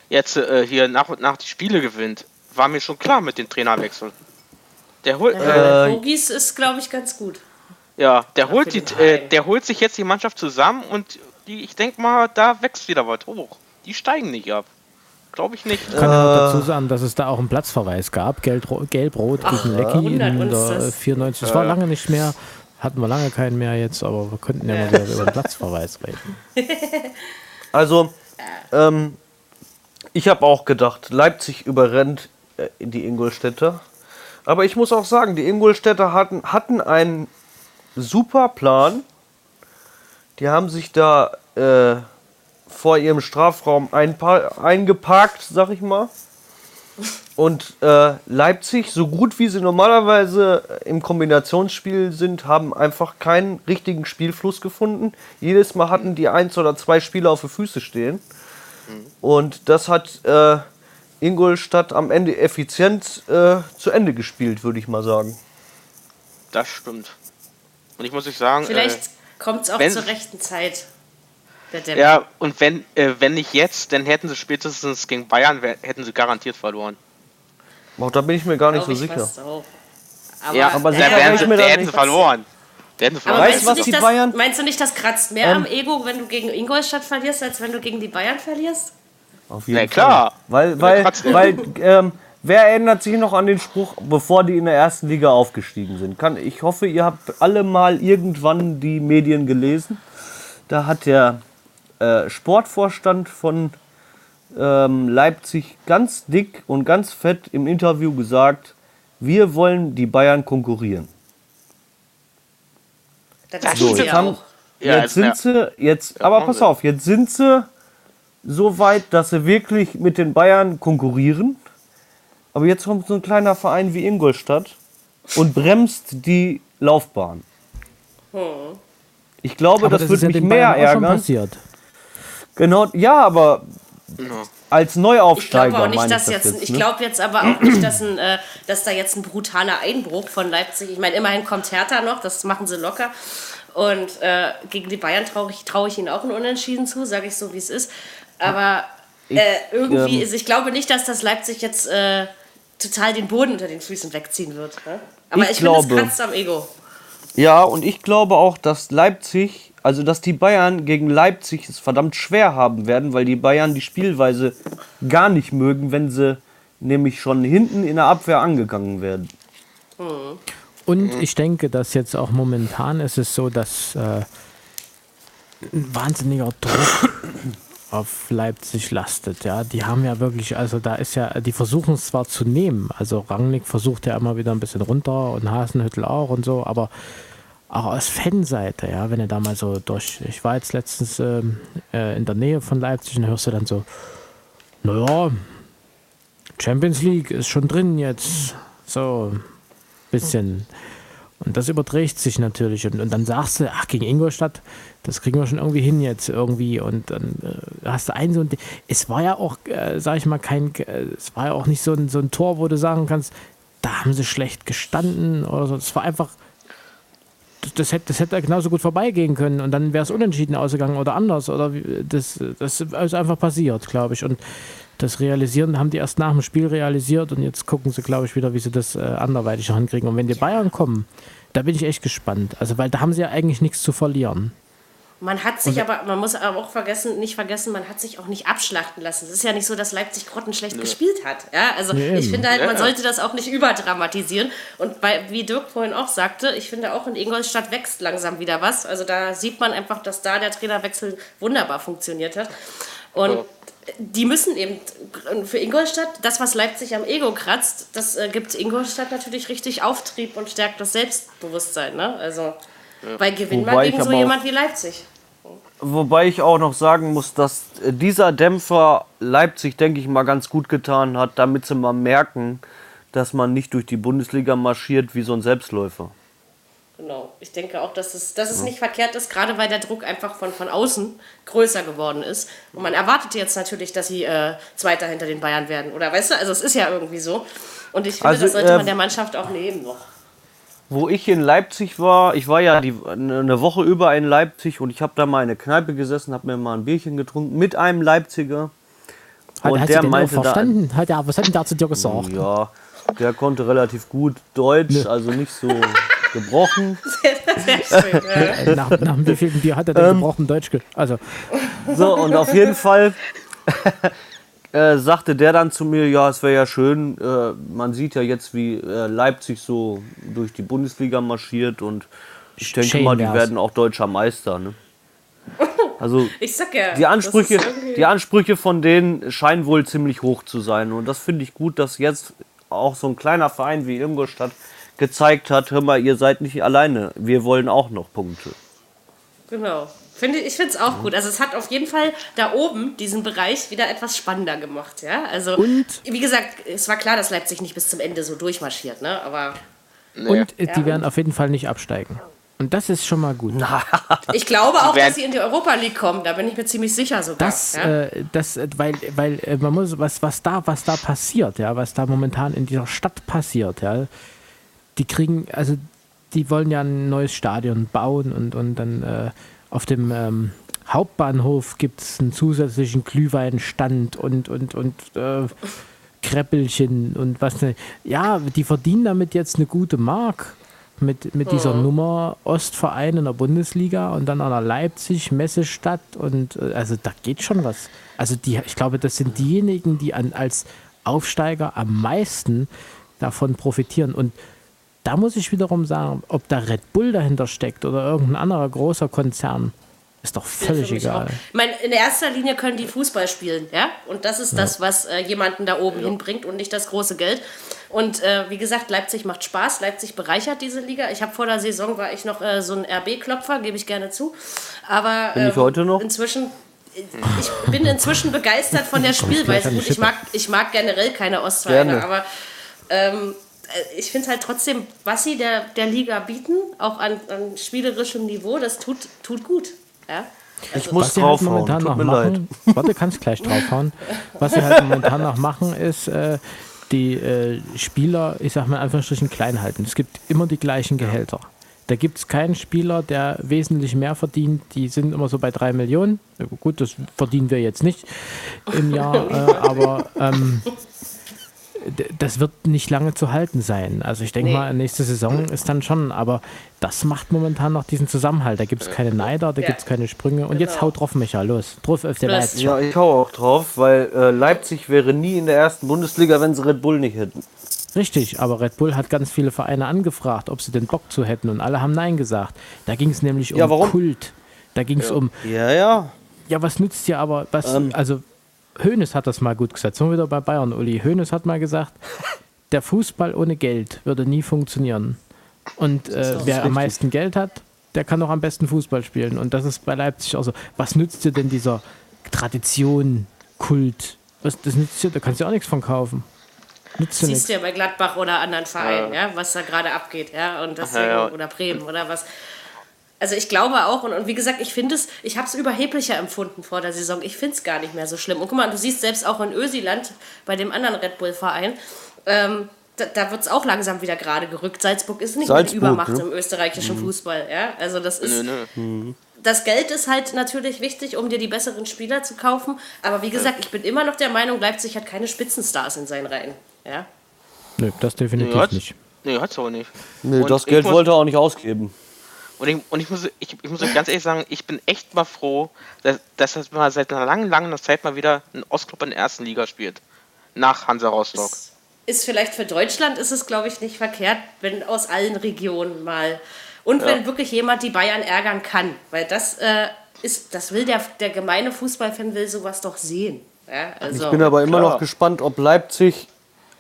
jetzt äh, hier nach und nach die Spiele gewinnt, war mir schon klar mit dem Trainerwechsel. Der holt, äh, Äh, Bogis ist, glaube ich, ganz gut. ja, der holt für die, äh, der holt sich jetzt die Mannschaft zusammen und die, ich denke mal, da wächst wieder was hoch. Die steigen nicht ab. Glaube ich nicht. Ich kann ja noch dazu sagen, dass es da auch einen Platzverweis gab. Gelb- Gelb-Rot gegen Lecky in der das. 94. Das war lange nicht mehr. Hatten wir lange keinen mehr jetzt, aber wir könnten ja mal wieder über den Platzverweis reden. [laughs] Also, ähm, ich habe auch gedacht, Leipzig überrennt äh, die Ingolstädter. Aber ich muss auch sagen, die Ingolstädter hatten, hatten einen super Plan. Die haben sich da äh, vor ihrem Strafraum eingeparkt, sag ich mal. Und äh, Leipzig, so gut wie sie normalerweise im Kombinationsspiel sind, haben einfach keinen richtigen Spielfluss gefunden. Jedes Mal hatten die eins oder zwei Spieler auf den Füße stehen. Und das hat äh, Ingolstadt am Ende effizient äh, zu Ende gespielt, würde ich mal sagen. Das stimmt. Und ich muss euch sagen, Vielleicht äh, kommt es auch wenn- zur rechten Zeit. Ja, und wenn, äh, wenn nicht jetzt, dann hätten sie spätestens gegen Bayern, wär- hätten sie garantiert verloren. Auch da bin ich mir gar nicht so ich sicher. Aber, ja, aber sicher wären sie, da hätten sie verloren. Da hätten sie aber verloren. Weißt meinst, du, was nicht, die das, Bayern- meinst du nicht, das kratzt mehr Ähm, am Ego, wenn du gegen Ingolstadt verlierst, als wenn du gegen die Bayern verlierst? Auf jeden Na klar. Fall. Weil, weil, Trotzdem. weil ähm, wer erinnert sich noch an den Spruch, bevor die in der ersten Liga aufgestiegen sind? Kann, ich hoffe, ihr habt alle mal irgendwann die Medien gelesen. Da hat der äh, Sportvorstand von ähm, Leipzig ganz dick und ganz fett im Interview gesagt, wir wollen die Bayern konkurrieren. Das, Das sie Jetzt haben- auch. Ja, jetzt jetzt- sind sie, jetzt, aber pass auf, jetzt sind sie so weit, dass sie wirklich mit den Bayern konkurrieren. Aber jetzt kommt so ein kleiner Verein wie Ingolstadt und bremst die Laufbahn. Ich glaube, Aber das, ist wird ja mich mehr Bayern auch schon ärgern. Genau, ja, aber als Ich Neuaufsteiger glaube auch nicht, meine dass ich jetzt, das jetzt. ich ne? glaube jetzt aber auch nicht, dass, ein, äh, dass da jetzt ein brutaler Einbruch von Leipzig. Ich meine, immerhin kommt Hertha noch, das machen sie locker. Und äh, gegen die Bayern traue ich, trau ich ihnen auch ein Unentschieden zu, sage ich so, wie es ist. Aber äh, irgendwie ähm, ist, ich glaube nicht, dass das Leipzig jetzt äh, total den Boden unter den Füßen wegziehen wird. Ne? Aber Ich ich, finde, es glaube- kratzt am Ego. Ja, und ich glaube auch, dass Leipzig, also dass die Bayern gegen Leipzig es verdammt schwer haben werden, weil die Bayern die Spielweise gar nicht mögen, wenn sie nämlich schon hinten in der Abwehr angegangen werden. Und ich denke, dass jetzt auch momentan ist es so, dass äh, ein wahnsinniger Druck [coughs] auf Leipzig lastet. Ja, die haben ja wirklich, also da ist ja, die versuchen es zwar zu nehmen. Also Rangnick versucht ja immer wieder ein bisschen runter und Hasenhüttel auch und so, aber auch aus Fanseite, ja, wenn du da mal so durch, ich war jetzt letztens ähm, äh, in der Nähe von Leipzig und hörst du dann so, naja, Champions League ist schon drin jetzt, so ein bisschen. Und das überträgt sich natürlich. Und, und dann sagst du, ach, gegen Ingolstadt, das kriegen wir schon irgendwie hin jetzt irgendwie. Und dann äh, hast du einen so ein. Es war ja auch, äh, sag ich mal, kein. Äh, es war ja auch nicht so ein, so ein Tor, wo du sagen kannst, da haben sie schlecht gestanden oder so. Es war einfach. Das, das, hätte, das hätte genauso gut vorbeigehen können und dann wäre es unentschieden ausgegangen oder anders. Oder das, das ist einfach passiert, glaube ich. Und das realisieren haben die erst nach dem Spiel realisiert und jetzt gucken sie, glaube ich, wieder, wie sie das äh, anderweitig hinkriegen. Und wenn die Bayern kommen, da bin ich echt gespannt. Also, weil da haben sie ja eigentlich nichts zu verlieren. Man hat sich aber, man muss aber auch vergessen, nicht vergessen, man hat sich auch nicht abschlachten lassen. Es ist ja nicht so, dass Leipzig grottenschlecht gespielt hat. Ja, also Nee, ich finde halt, man sollte das auch nicht überdramatisieren. Und bei, wie Dirk vorhin auch sagte, ich finde auch in Ingolstadt wächst langsam wieder was. Also da sieht man einfach, dass da der Trainerwechsel wunderbar funktioniert hat. Und Ja. die müssen eben für Ingolstadt, das, was Leipzig am Ego kratzt, das äh, gibt Ingolstadt natürlich richtig Auftrieb und stärkt das Selbstbewusstsein. Ne? Also, weil gewinnt man Wobei ich gegen so jemand wie Leipzig. Wobei ich auch noch sagen muss, dass dieser Dämpfer Leipzig, denke ich mal, ganz gut getan hat, damit sie mal merken, dass man nicht durch die Bundesliga marschiert wie so ein Selbstläufer. Genau. Ich denke auch, dass es, dass es nicht verkehrt ist, gerade weil der Druck einfach von, von außen größer geworden ist. Und man erwartet jetzt natürlich, dass sie äh, Zweiter hinter den Bayern werden. Oder weißt du, also es ist ja irgendwie so. Und ich finde, Also, das sollte äh, man der Mannschaft auch nehmen noch. Wo ich in Leipzig war, ich war ja die, eine Woche über in Leipzig und ich habe da mal in der Kneipe gesessen, habe mir mal ein Bierchen getrunken mit einem Leipziger. Hat, Und hat der sie den auch meinte da- verstanden? Hat er, was hat denn der zu dir gesagt? Ja, der konnte relativ gut Deutsch, also nicht so gebrochen. [laughs] Sehr schön. ja. [laughs] Äh, Nach, nach wie viel Bier hat er denn gebrochen Deutsch? Ge also, So, und auf jeden Fall [laughs] äh, sagte der dann zu mir, ja, es wäre ja schön, äh, man sieht ja jetzt, wie äh, Leipzig so durch die Bundesliga marschiert und ich denke Schön mal, die werden auch deutscher Meister. Ne? Also [laughs] Ich sag ja. die Ansprüche, die Ansprüche von denen scheinen wohl ziemlich hoch zu sein. Und das finde ich gut, dass jetzt auch so ein kleiner Verein wie Ingolstadt gezeigt hat, hör mal, ihr seid nicht alleine, wir wollen auch noch Punkte. Genau. Finde, ich finde es auch gut. Also es hat auf jeden Fall da oben diesen Bereich wieder etwas spannender gemacht. Ja? Also, Und- wie gesagt, es war klar, dass Leipzig nicht bis zum Ende so durchmarschiert. Ne? Aber Und äh, die Ja. werden auf jeden Fall nicht absteigen. Und das ist schon mal gut. [laughs] ich glaube auch, dass sie in die Europa League kommen. Da bin ich mir ziemlich sicher sogar. Das, ja? äh, das, äh, weil, weil äh, man muss, was, was da, was da passiert, ja, was da momentan in dieser Stadt passiert, ja, die kriegen, also die wollen ja ein neues Stadion bauen und, und dann äh, auf dem ähm, Hauptbahnhof gibt es einen zusätzlichen Glühweinstand und, und, und äh, Kreppelchen und was ne. Ja, die verdienen damit jetzt eine gute Mark mit, mit dieser Nummer Ostverein in der Bundesliga und dann an der Leipzig, Messestadt und äh, also da geht schon was. Also die, ich glaube, das sind diejenigen, die an, als Aufsteiger am meisten davon profitieren. Und da muss ich wiederum sagen, ob da Red Bull dahinter steckt oder irgendein anderer großer Konzern, ist doch völlig mich egal. auch. Ich meine, in erster Linie können die Fußball spielen, ja? Und das ist das, was äh, jemanden da oben hinbringt und nicht das große Geld. Und äh, wie gesagt, Leipzig macht Spaß, Leipzig bereichert diese Liga. Ich habe vor der Saison war ich noch äh, so ein RB-Klopfer, gebe ich gerne zu. Aber Bin ich ähm, heute noch? inzwischen ich bin inzwischen begeistert von der Spielweise. Gut, ich mag, ich mag generell keine Gerne. aber ähm, äh, ich finde halt trotzdem, was sie der, der Liga bieten, auch an, an spielerischem Niveau, das tut, tut gut. Ja? Ich muss Was sie halt draufhauen, momentan tut noch mir leid. machen, [laughs] warte, kannst gleich draufhauen. Was sie halt momentan noch machen, ist äh, die äh, Spieler, ich sag mal in Anführungsstrichen, klein halten. Es gibt immer die gleichen Gehälter. Da gibt es keinen Spieler, der wesentlich mehr verdient. Die sind immer so bei drei Millionen. Gut, das verdienen wir jetzt nicht im Jahr, äh, aber ähm, [laughs] das wird nicht lange zu halten sein. Also ich denke Nee. mal, nächste Saison ist dann schon, aber das macht momentan noch diesen Zusammenhalt. Da gibt es keine Neider, da Ja. gibt es keine Sprünge. Und jetzt Genau. haut drauf, Micha, los. Drauf auf der. Leipzig. Ja, ich hau auch drauf, weil äh, Leipzig wäre nie in der ersten Bundesliga, wenn sie Red Bull nicht hätten. Richtig, aber Red Bull hat ganz viele Vereine angefragt, ob sie den Bock zu hätten und alle haben Nein gesagt. Da ging es nämlich um Ja, warum? Kult. Da ging es um, Ja, ja. ja, was nützt dir aber, was, Ähm. also Hoeneß hat das mal gut gesagt. Sind wir wieder bei Bayern, Uli. Hoeneß hat mal gesagt, [laughs] der Fußball ohne Geld würde nie funktionieren. Und äh, wer am meisten Geld hat, der kann auch am besten Fußball spielen. Und das ist bei Leipzig auch so. Was nützt dir denn dieser Tradition, Kult? Was, das nützt dir, da kannst du auch nichts von kaufen. Nützt dir nichts. Siehst du ja bei Gladbach oder anderen Vereinen, ja, was da gerade abgeht, ja, und deswegen, Ja, ja. oder Bremen oder was. Also ich glaube auch, und, und wie gesagt, ich finde es, ich habe es überheblicher empfunden vor der Saison. Ich finde es gar nicht mehr so schlimm. Und guck mal, du siehst selbst auch in Ösiland, bei dem anderen Red Bull-Verein, ähm, da, da wird es auch langsam wieder gerade gerückt. Salzburg ist nicht Salzburg, Übermacht ne? im österreichischen Fußball. Ja? Also das ist, Nö, nö. das Geld ist halt natürlich wichtig, um dir die besseren Spieler zu kaufen. Aber wie gesagt, ich bin immer noch der Meinung, Leipzig hat keine Spitzenstars in seinen Reihen. Ja? Nö, das definitiv hat's- nicht. Nee, hat's auch nicht. Nee, Und das Geld wollte er auch nicht ausgeben. Und ich, und ich muss, ich, ich muss euch ganz ehrlich sagen, ich bin echt mal froh, dass, dass das mal seit einer langen, langen Zeit mal wieder ein Ostclub in der ersten Liga spielt. Nach Hansa Rostock. Ist, ist vielleicht für Deutschland ist es, glaube ich, nicht verkehrt, wenn aus allen Regionen mal. Und wenn wirklich jemand die Bayern ärgern kann. Weil das äh, ist, das will der, der gemeine Fußballfan will sowas doch sehen. Ja, also, Ich bin aber immer klar. noch gespannt, ob Leipzig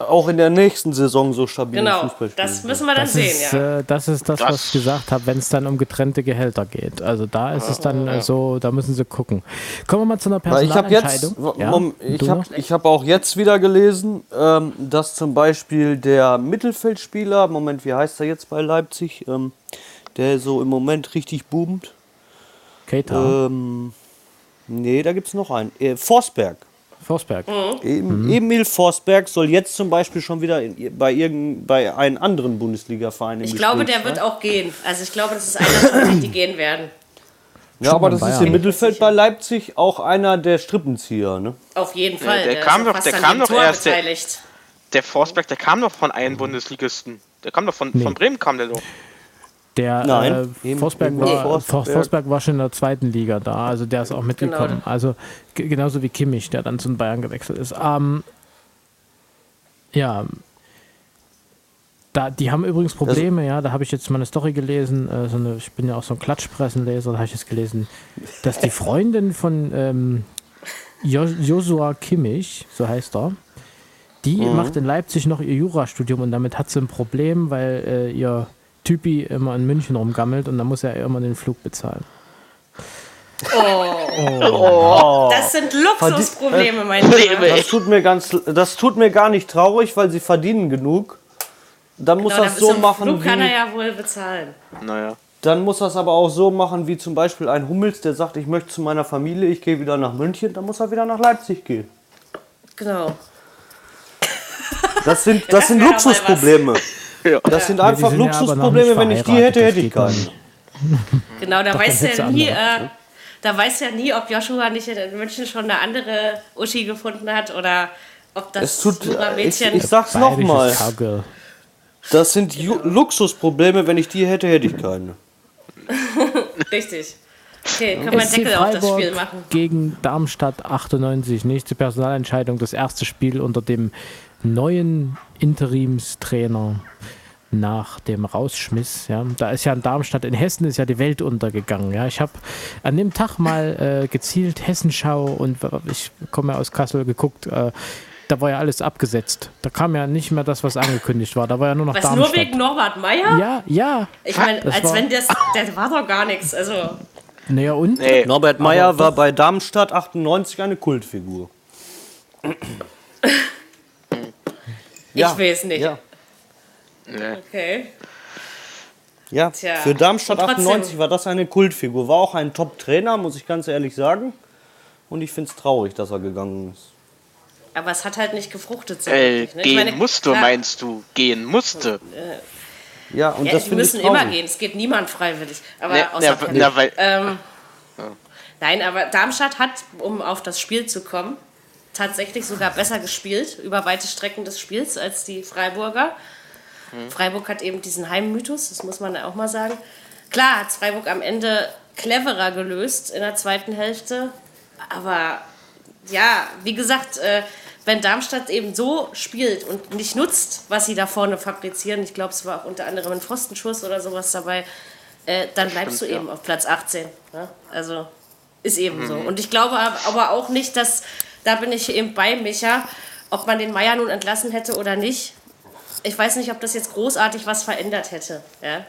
auch in der nächsten Saison so stabil genau, Fußball spielt. das müssen wir dann Das sehen, ist, ja. äh, das ist das, Das- was ich gesagt habe, wenn es dann um getrennte Gehälter geht. Also da ist es dann äh, so, da müssen sie gucken. Kommen wir mal zu einer Weil ich habe jetzt, Personalentscheidung. ich habe noch? ich hab auch jetzt wieder gelesen, ähm, dass zum Beispiel der Mittelfeldspieler, Moment, wie heißt er jetzt bei Leipzig, ähm, der so im Moment richtig boomt. Keita, Ähm, nee, da gibt es noch einen. Äh, Forsberg. Forsberg. Em- Mhm. Emil Forsberg soll jetzt zum Beispiel schon wieder in, bei, irgend, bei einem anderen Bundesliga-Verein Ich glaube, Gespräch der wird auch gehen. Also ich glaube, das ist einer die gehen werden. Ja, aber das bei ist Bayern. im Mittelfeld bei Leipzig auch einer der Strippenzieher. Ne? Auf jeden Fall. der ist kam ja doch- der kam doch erst, der- beteiligt. Der Forsberg, der kam doch von einem Bundesligisten. Der kam doch von, von Bremen, kam der doch. Der Nein, äh, Forsberg, war, Forsberg. For- Forsberg war schon in der zweiten Liga da, also der ist auch mitgekommen. Genau. Also genauso wie Kimmich, der dann zu den Bayern gewechselt ist. Ähm, ja, da, die haben übrigens Probleme, ja, da habe ich jetzt mal eine Story gelesen, äh, so eine, ich bin ja auch so ein Klatschpressenleser, da habe ich jetzt gelesen, dass die Freundin von ähm, Jo- Joshua Kimmich, so heißt er, die macht in Leipzig noch ihr Jurastudium und damit hat sie ein Problem, weil äh, ihr Typi immer in München rumgammelt und dann muss er immer den Flug bezahlen. Das sind Luxusprobleme, mein Lieber. Das tut mir ganz, das tut mir gar nicht traurig, weil sie verdienen genug. Dann muss Genau, das dann so machen Flug kann er wie, ja wohl bezahlen. Naja. dann muss das aber auch so machen wie zum Beispiel ein Hummels, der sagt, ich möchte zu meiner Familie, ich gehe wieder nach München, dann muss er wieder nach Leipzig gehen. Genau. Das sind, das sind mal was. Luxusprobleme. Ja. Das sind einfach sind ja Luxusprobleme, wenn ich die hätte, hätte ich keinen. [laughs] Genau, da weiß du nie, andere. äh, da weiß ja nie, ob Joshua nicht in München schon eine andere Uschi gefunden hat oder ob das Es tut, super ich, Mädchen. ich sag's Bayerisches nochmal, das sind Ju Luxusprobleme, wenn ich die hätte, hätte ich keine. [laughs] Richtig. Okay, können wir Deckel auf das Spiel Freiburg machen. gegen Darmstadt 98. Nächste Personalentscheidung. Das erste Spiel unter dem neuen Interimstrainer nach dem Rausschmiss. Ja. Da ist ja in Darmstadt, in Hessen ist ja die Welt untergegangen. Ja. Ich habe an dem Tag mal äh, gezielt Hessenschau und ich komme ja aus Kassel geguckt. Äh, da war ja alles abgesetzt. Da kam ja nicht mehr das, was angekündigt war. Da war ja nur noch Was, nur Darmstadt. wegen Norbert Meyer? ja, ja. Ich meine, Das als war- wenn das, der war doch gar nichts. Also, Naja, und? Nee. Norbert Meyer war bei Darmstadt 98 eine Kultfigur. [laughs] ich weiß nicht. Ja. Okay. ja. Tja, für Darmstadt und trotzdem- 98 war das eine Kultfigur. War auch ein Top-Trainer, muss ich ganz ehrlich sagen. Und ich finde es traurig, dass er gegangen ist. Aber es hat halt nicht gefruchtet. So Äh, wirklich, ne? Ich gehen meine, musste, klar, meinst du? Gehen musste. Ja, und Ja, das die finde ich müssen traurig. immer gehen. Es geht niemand freiwillig. Aber Ne, außer Penny. na, weil, Ähm, Nein, aber Darmstadt hat, um auf das Spiel zu kommen, tatsächlich sogar besser gespielt über weite Strecken des Spiels als die Freiburger. Freiburg hat eben diesen Heimmythos, das muss man auch mal sagen. Klar hat Freiburg am Ende cleverer gelöst in der zweiten Hälfte, aber ja, wie gesagt, äh, wenn Darmstadt eben so spielt und nicht nutzt, was sie da vorne fabrizieren, ich glaube, es war auch unter anderem ein Pfostenschuss oder sowas dabei, äh, dann bleibst Stimmt, du ja. eben auf Platz 18. Ne? Also ist eben so. Und ich glaube ab- aber auch nicht, dass, da bin ich eben bei Micha, ob man den Meier nun entlassen hätte oder nicht. Ich weiß nicht, ob das jetzt großartig was verändert hätte. Ja?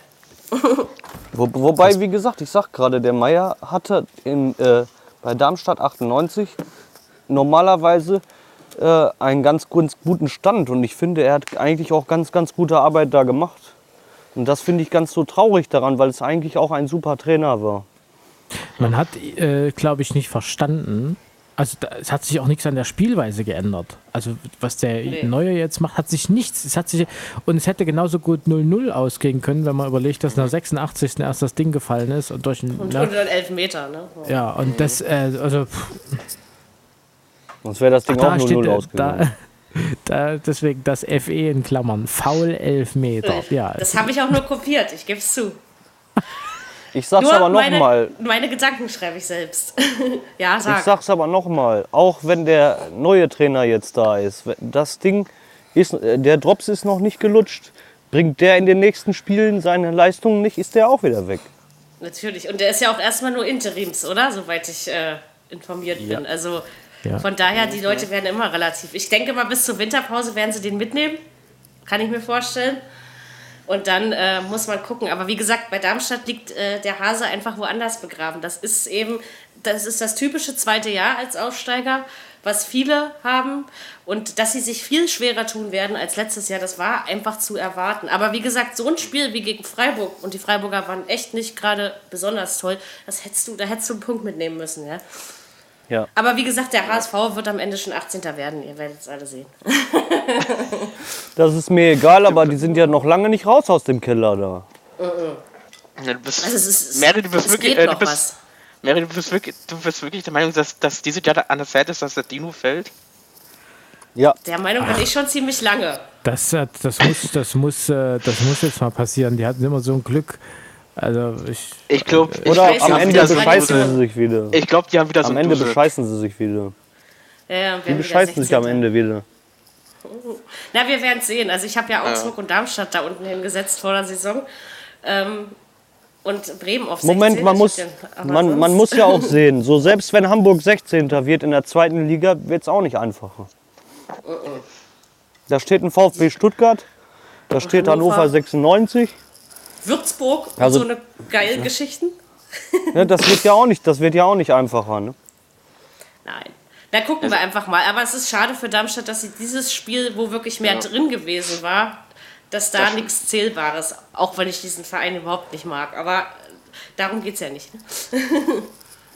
[laughs] Wo, wobei, wie gesagt, ich sag gerade, der Meier hatte in, äh, bei Darmstadt 98 normalerweise äh, einen ganz, ganz guten Stand. Und ich finde, er hat eigentlich auch ganz, ganz gute Arbeit da gemacht. Und das finde ich ganz so traurig daran, weil es eigentlich auch ein super Trainer war. Man hat, äh, glaube ich, nicht verstanden. Also da, es hat sich auch nichts an der Spielweise geändert. Also was der Nee. Neue jetzt macht, hat sich nichts. Es hat sich und es hätte genauso gut 0-0 ausgehen können, wenn man überlegt, dass nach 86. erst das Ding gefallen ist und durch ein, Und ne? unter den Elfmeter. Ne? ja und das äh, also pff, Sonst wäre das Ding da auch steht 0-0 äh, ausgegangen. da, [laughs] da deswegen das FE in Klammern Foul Elfmeter. [laughs] Ja, Das habe ich auch nur kopiert, ich gebe es zu. Ich sag's Nur aber meine, nochmal. meine Gedanken schreibe ich selbst. [laughs] ja, Ich sag. sag's aber nochmal. Auch wenn der neue Trainer jetzt da ist, das Ding ist, äh, der Drops ist noch nicht gelutscht. Bringt der in den nächsten Spielen seine Leistungen nicht, ist der auch wieder weg. Natürlich. Und der ist ja auch erstmal nur Interims, oder? Soweit ich äh, informiert bin. Also Ja. von daher, die Leute werden immer relativ. Ich denke mal, bis zur Winterpause werden sie den mitnehmen. Kann ich mir vorstellen. Und dann äh, muss man gucken. Aber wie gesagt, bei Darmstadt liegt äh, der Hase einfach woanders begraben. Das ist eben, das ist das typische zweite Jahr als Aufsteiger, was viele haben. Und dass sie sich viel schwerer tun werden als letztes Jahr, das war einfach zu erwarten. Aber wie gesagt, so ein Spiel wie gegen Freiburg, und die Freiburger waren echt nicht gerade besonders toll, das hättest du, da hättest du einen Punkt mitnehmen müssen, ja. Ja. Aber wie gesagt, der HSV wird am Ende schon 18. werden, ihr werdet es alle sehen. [laughs] Das ist mir egal, aber die sind ja noch lange nicht raus aus dem Keller da. Ja, du bist, Also es ist, Mary, du bist wirklich, äh, du noch bist, was. Mary, du bist wirklich, du bist wirklich der Meinung, dass, dass dieses Jahr an der Zeit ist, dass der Dino fällt? Ja, Der Meinung bin ich schon ziemlich lange. Das, das, muss, das, muss, äh, das muss jetzt mal passieren. Die hatten immer so ein Glück. Also ich, Ich glaube, oder weiß am Ende bescheißen sie sich wieder. Ich glaube, die haben wieder so Am Ende bescheißen sie sich wieder. Ja, ja, Die werden wieder bescheißen sich am 16.. Ende wieder. Na, wir werden es sehen. Also ich habe ja Augsburg und Darmstadt da unten hingesetzt vor der Saison. Ähm, und Bremen auf 16. Moment, man Ich muss, man, man muss ja auch sehen, so selbst wenn Hamburg 16. wird in der zweiten Liga, wird es auch nicht einfacher. Da steht ein VfB Stuttgart, da steht Hannover. Hannover 96. Würzburg und Also- so eine geile Geschichten. [laughs] Ja, das wird ja auch nicht, das wird ja auch nicht einfacher. Ne? Nein. Da gucken wir einfach mal. Aber es ist schade für Darmstadt, dass sie dieses Spiel, wo wirklich mehr drin gewesen war, dass da nichts Zählbares, auch wenn ich diesen Verein überhaupt nicht mag. Aber äh, darum geht es ja nicht. Ne? [laughs]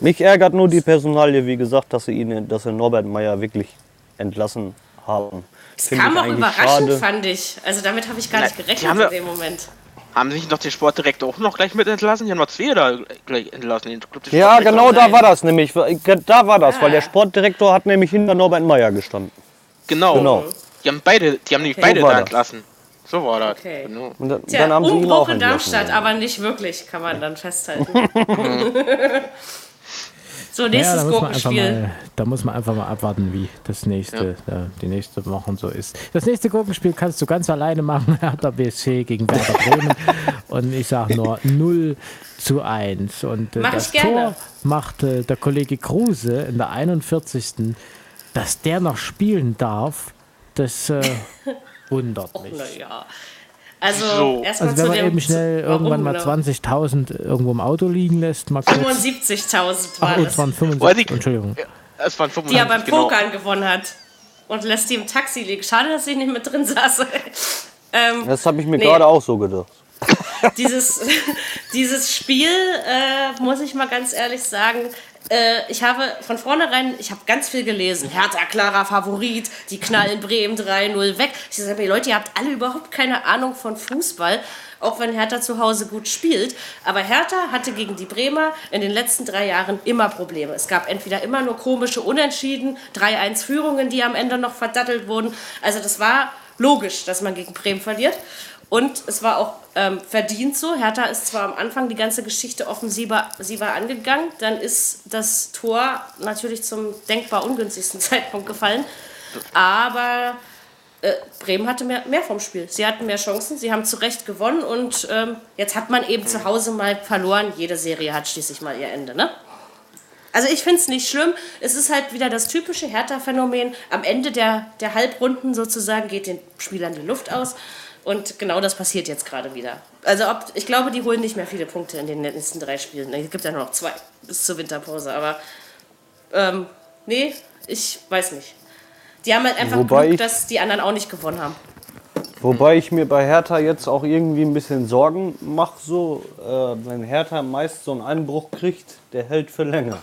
Mich ärgert nur die Personalie, wie gesagt, dass sie ihn, dass sie Norbert Meyer wirklich entlassen haben. Das Finde kam auch überraschend, schade. fand ich. Also damit habe ich gar Na, nicht gerechnet in ja- dem Moment. Haben sie nicht noch den Sportdirektor auch noch gleich mit entlassen? Die haben noch zwei da gleich entlassen. Glaub, Ja, genau da war das nämlich. Da war das, weil Ah. der Sportdirektor hat nämlich hinter Norbert Meyer gestanden. Genau. Genau. Die haben beide, die haben nämlich Okay. beide So da das. entlassen. So war das. Okay. Genau. Und dann, Tja, dann haben sie ihn Umbruch auch in. Darmstadt, aber nicht wirklich, kann man dann festhalten. [laughs] [laughs] so, ja, nächstes einfach Gurkenspiel. mal, da muss man einfach mal abwarten, wie das nächste, äh, die nächste Woche so ist. Das nächste Gurkenspiel kannst du ganz alleine machen, [laughs] Hertha BSC gegen Werder Bremen. Und ich sage nur 0 zu 1. Und äh, Mach das ich gerne. Tor macht äh, der Kollege Kruse in der 41. Dass der noch spielen darf, das äh, [laughs] wundert mich. Naja. Also, So. erstmal Also wenn zu man dem. eben schnell warum irgendwann mal genau? 20.000 irgendwo im Auto liegen lässt, mal kurz. 75.000 Ach, war oh, das, es waren Weiß 75, ich- Entschuldigung. Es waren die er beim 95, genau. Pokern gewonnen hat. Und lässt die im Taxi liegen. Schade, dass ich nicht mit drin saß. [laughs] ähm, Das habe ich mir Nee. gerade auch so gedacht. dieses, [laughs] dieses Spiel, äh, muss ich mal ganz ehrlich sagen, äh, ich habe von vornherein, ich habe ganz viel gelesen. Hertha, klarer Favorit, die knallen Bremen 3-0 weg. Ich sage, Leute, ihr habt alle überhaupt keine Ahnung von Fußball, auch wenn Hertha zu Hause gut spielt. Aber Hertha hatte gegen die Bremer in den letzten drei Jahren immer Probleme. Es gab entweder immer nur komische Unentschieden, 3-1-Führungen, die am Ende noch verdattelt wurden. Also das war logisch, dass man gegen Bremen verliert. Und es war auch ähm, verdient so. Hertha ist zwar am Anfang die ganze Geschichte offensiver angegangen, dann ist das Tor natürlich zum denkbar ungünstigsten [laughs] Zeitpunkt gefallen. Aber äh, Bremen hatte mehr, mehr vom Spiel. Sie hatten mehr Chancen, sie haben zu Recht gewonnen und ähm, jetzt hat man eben zu Hause mal verloren. Jede Serie hat schließlich mal ihr Ende, ne? Also ich finde es nicht schlimm. Es ist halt wieder das typische Hertha-Phänomen. Am Ende der, der Halbrunden sozusagen geht den Spielern die Luft aus. Und genau das passiert jetzt gerade wieder. Also ob, ich glaube, die holen nicht mehr viele Punkte in den nächsten drei Spielen. Es gibt ja nur noch zwei bis zur Winterpause. Aber ähm, nee, ich weiß nicht. Die haben halt einfach Wobei Glück, dass die anderen auch nicht gewonnen haben. Wobei ich mir bei Hertha jetzt auch irgendwie ein bisschen Sorgen mache, so, äh, wenn Hertha meist so einen Einbruch kriegt, der hält für länger.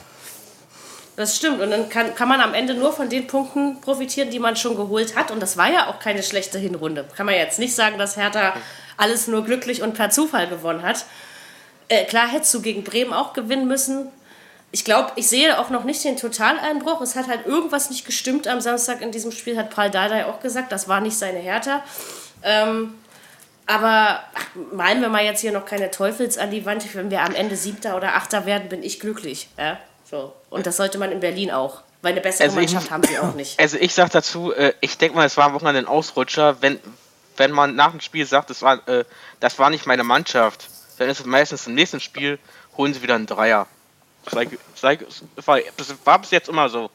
Das stimmt. Und dann kann, kann man am Ende nur von den Punkten profitieren, die man schon geholt hat. Und das war ja auch keine schlechte Hinrunde. Kann man jetzt nicht sagen, dass Hertha alles nur glücklich und per Zufall gewonnen hat. Äh, klar hättest du gegen Bremen auch gewinnen müssen. Ich glaube, ich sehe auch noch nicht den Totaleinbruch. Es hat halt irgendwas nicht gestimmt am Samstag in diesem Spiel, hat Paul Dardai auch gesagt. Das war nicht seine Hertha. Ähm, aber ach, malen wir mal jetzt hier noch keine Teufels an die Wand. Wenn wir am Ende Siebter oder Achter werden, bin ich glücklich. Ja? So. Und das sollte man in Berlin auch. Weil eine bessere Also ich- Mannschaft haben sie auch nicht. Also ich sag dazu, äh, ich denke mal, es war am Wochenende ein Ausrutscher. Wenn, wenn man nach dem Spiel sagt, das war, äh, das war nicht meine Mannschaft, dann ist es meistens im nächsten Spiel, holen sie wieder einen Dreier. Sei, sei, das war, das war bis jetzt immer so.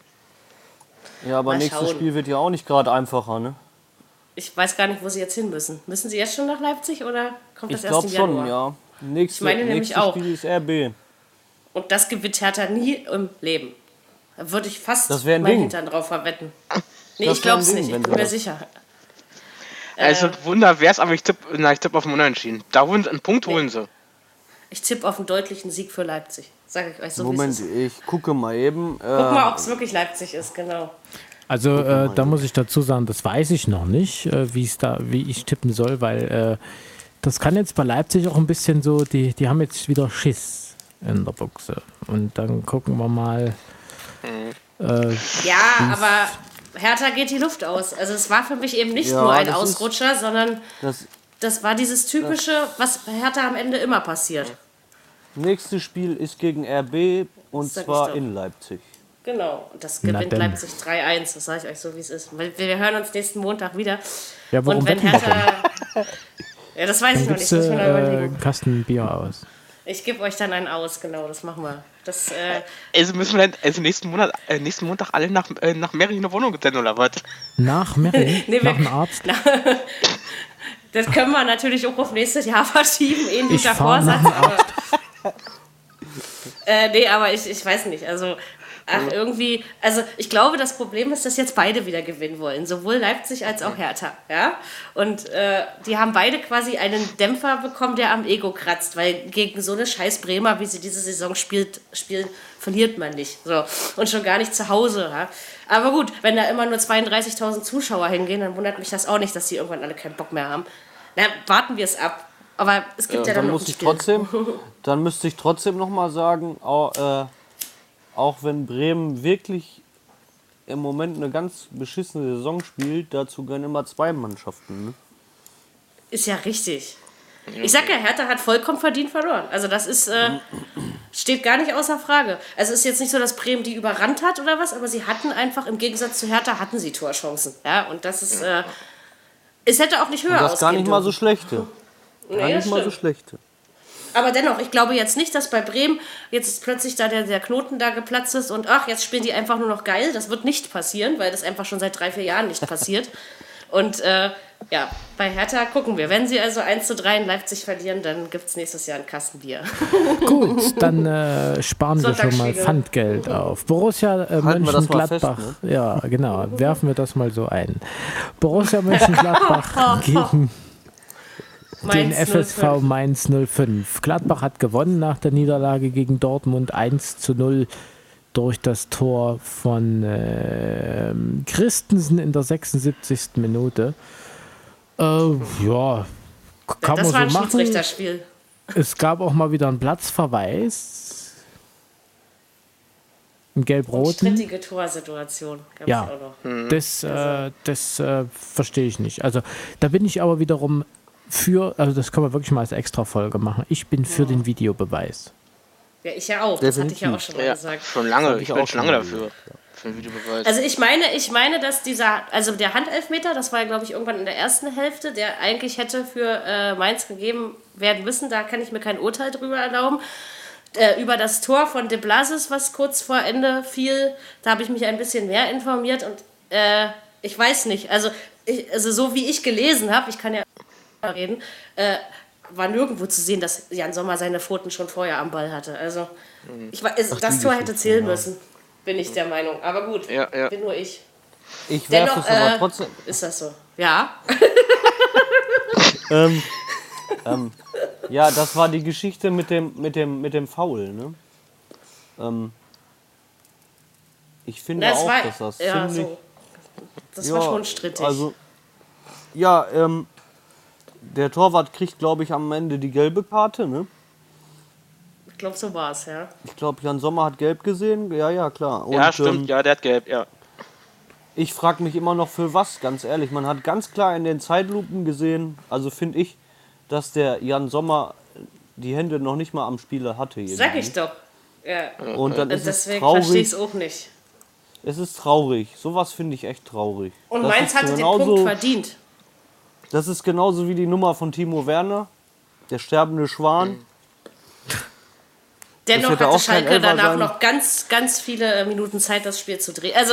Ja, aber Mal nächstes schauen. Spiel wird ja auch nicht gerade einfacher, ne? Ich weiß gar nicht, wo sie jetzt hin müssen. Müssen sie jetzt schon nach Leipzig oder kommt das Ich erst glaube im schon, Januar? ja. Nächste, Ich meine nämlich nächstes auch. Spiel ist RB. Und das gewinnt Hertha nie im Leben. Da würde ich fast Das mein Ding. Hintern drauf verwetten. Nee, Das ich glaube es nicht. Ich bin mir sicher. Also Wunder wär's, aber ich tippe na, ich tipp auf den Unentschieden. Da holen sie einen Punkt holen sie. Ich tippe auf einen deutlichen Sieg für Leipzig. Sage ich euch so, Moment, es ist. ich gucke mal eben. Guck mal, Äh, ob es wirklich Leipzig ist, genau. Also äh, da muss ich dazu sagen, das weiß ich noch nicht, äh, wie es da, wie ich tippen soll, weil äh, das kann jetzt bei Leipzig auch ein bisschen so, die, die haben jetzt wieder Schiss in der Buchse. Und dann gucken wir mal. Äh, Ja, aber Hertha geht die Luft aus. Also es war für mich eben nicht Ja, nur ein das ist- Ausrutscher, sondern das das war dieses typische, was bei Hertha am Ende immer passiert. nächste Spiel ist gegen RB und zwar in Leipzig. Genau, und das gewinnt. Leipzig 3-1, das sage ich euch so, wie es ist. Wir wir hören uns nächsten Montag wieder. ja, warum und wenn? Hertha... [laughs] Ja, das weiß ich noch nicht, du muss ich mir noch äh, Kasten Bier aus? Ich gebe euch dann einen aus, genau, das machen wir. Das, äh, Also müssen wir dann also nächsten Monat, äh, nächsten Montag alle nach, äh, nach Mary in eine Wohnung senden oder was? Nach Mary? [laughs] Nee, nach wir- dem Arzt? [laughs] das können wir natürlich auch auf nächstes Jahr [laughs] verschieben, eh fahr nach Vorsatz. dem Aber, äh, nee, aber ich, ich weiß nicht, also... Ach, irgendwie, also ich glaube, das Problem ist, dass jetzt beide wieder gewinnen wollen, sowohl Leipzig als auch Hertha, ja. Und äh, die haben beide quasi einen Dämpfer bekommen, der am Ego kratzt, weil gegen so eine scheiß Bremer, wie sie diese Saison spielt, spielen, verliert man nicht. So. Und schon gar nicht zu Hause. Ja? Aber gut, wenn da immer nur 32.000 Zuschauer hingehen, dann wundert mich das auch nicht, dass die irgendwann alle keinen Bock mehr haben. Na, warten wir es ab. Aber es gibt ja, dann dann noch muss ich trotzdem, [laughs] dann müsste ich trotzdem noch mal sagen, auch, äh, auch wenn Bremen wirklich im Moment eine ganz beschissene Saison spielt, dazu gehören immer zwei Mannschaften. Ne? Ist ja richtig. Ich sag ja, Hertha hat vollkommen verdient verloren. Also das ist, äh, steht gar nicht außer Frage. Also es ist jetzt nicht so, dass Bremen die überrannt hat oder was, aber sie hatten einfach, im Gegensatz zu Hertha, hatten sie Torchancen. Ja, und das ist, äh, es hätte auch nicht höher Und das gar ausgehen nicht mal so dürfen. schlechte. Gar Nee, nicht mal so stimmt. schlechte. Aber dennoch, ich glaube jetzt nicht, dass bei Bremen jetzt plötzlich da der, der Knoten da geplatzt ist und ach, jetzt spielen die einfach nur noch geil. Das wird nicht passieren, weil das einfach schon seit drei, vier Jahren nicht passiert. [laughs] Und äh, ja, bei Hertha gucken wir. Wenn sie also 1 zu 3 in Leipzig verlieren, dann gibt es nächstes Jahr ein Kastenbier. [laughs] Gut, dann äh, sparen wir schon mal. Pfandgeld auf. Borussia äh, Mönchengladbach. fest, Ja, genau. Werfen wir das mal so ein. Borussia Mönchengladbach [laughs] gegen den FSV 05. Mainz 05. Gladbach hat gewonnen nach der Niederlage gegen Dortmund 1 zu 0. durch das Tor von äh, Christensen in der 76. Minute. Äh, ja, kann das man war ein so machen. Schiedsrichterspiel. Es gab auch mal wieder einen Platzverweis. Einen gelb-roten. Strittige Torsituation. gab's Ja. auch noch. Das, äh, das äh, verstehe ich nicht. Also da bin ich aber wiederum für, also das kann man wirklich mal als Extra-Folge machen. Ich bin für den Videobeweis. Ja, ich ja auch. Das hatte ich ja auch schon mal Ja, gesagt. schon lange. Ich ich bin auch schon schon lange dafür. Für den Videobeweis. Also ich meine, ich meine, dass dieser, also der Handelfmeter, das war ja glaube ich irgendwann in der ersten Hälfte, der eigentlich hätte für äh, Mainz gegeben werden müssen, da kann ich mir kein Urteil drüber erlauben. Äh, über das Tor von De Blasis, was kurz vor Ende fiel, da habe ich mich ein bisschen mehr informiert und äh, ich weiß nicht, also, ich, also so wie ich gelesen habe, ich kann ja reden, äh, war nirgendwo zu sehen, dass Jan Sommer seine Pfoten schon vorher am Ball hatte. Also ich, war- es, das Tor hätte zählen müssen, bin ich der Meinung. Aber gut, Ja, ja. bin nur ich. Ich werfe Dennoch es aber äh, trotzdem. ist das so. Ja. [laughs] Ähm, ähm, ja, das war die Geschichte mit dem, mit dem, mit dem Foul, ne? Ähm, ich finde Das auch, war, dass das ja, ziemlich. so. Das war schon strittig. Also, ja, ähm, der Torwart kriegt, glaube ich, am Ende die gelbe Karte, ne? ich glaube, so war es, ja. Ich glaube, Jan Sommer hat gelb gesehen. Ja, ja, klar. Und, ja, stimmt. Ähm, ja, der hat gelb, ja. Ich frage mich immer noch für was, ganz ehrlich. Man hat ganz klar in den Zeitlupen gesehen, also finde ich, dass der Jan Sommer die Hände noch nicht mal am Spieler hatte. Sag ich doch. Ja. Und dann Und ist es deswegen verstehe ich es auch nicht. Es ist traurig. Sowas finde ich echt traurig. Und Das Mainz hatte den Punkt verdient. Das ist genauso wie die Nummer von Timo Werner, der sterbende Schwan. Dennoch hätte hatte auch Schalke danach sein. noch ganz, ganz viele äh, Minuten Zeit, das Spiel zu drehen. Also,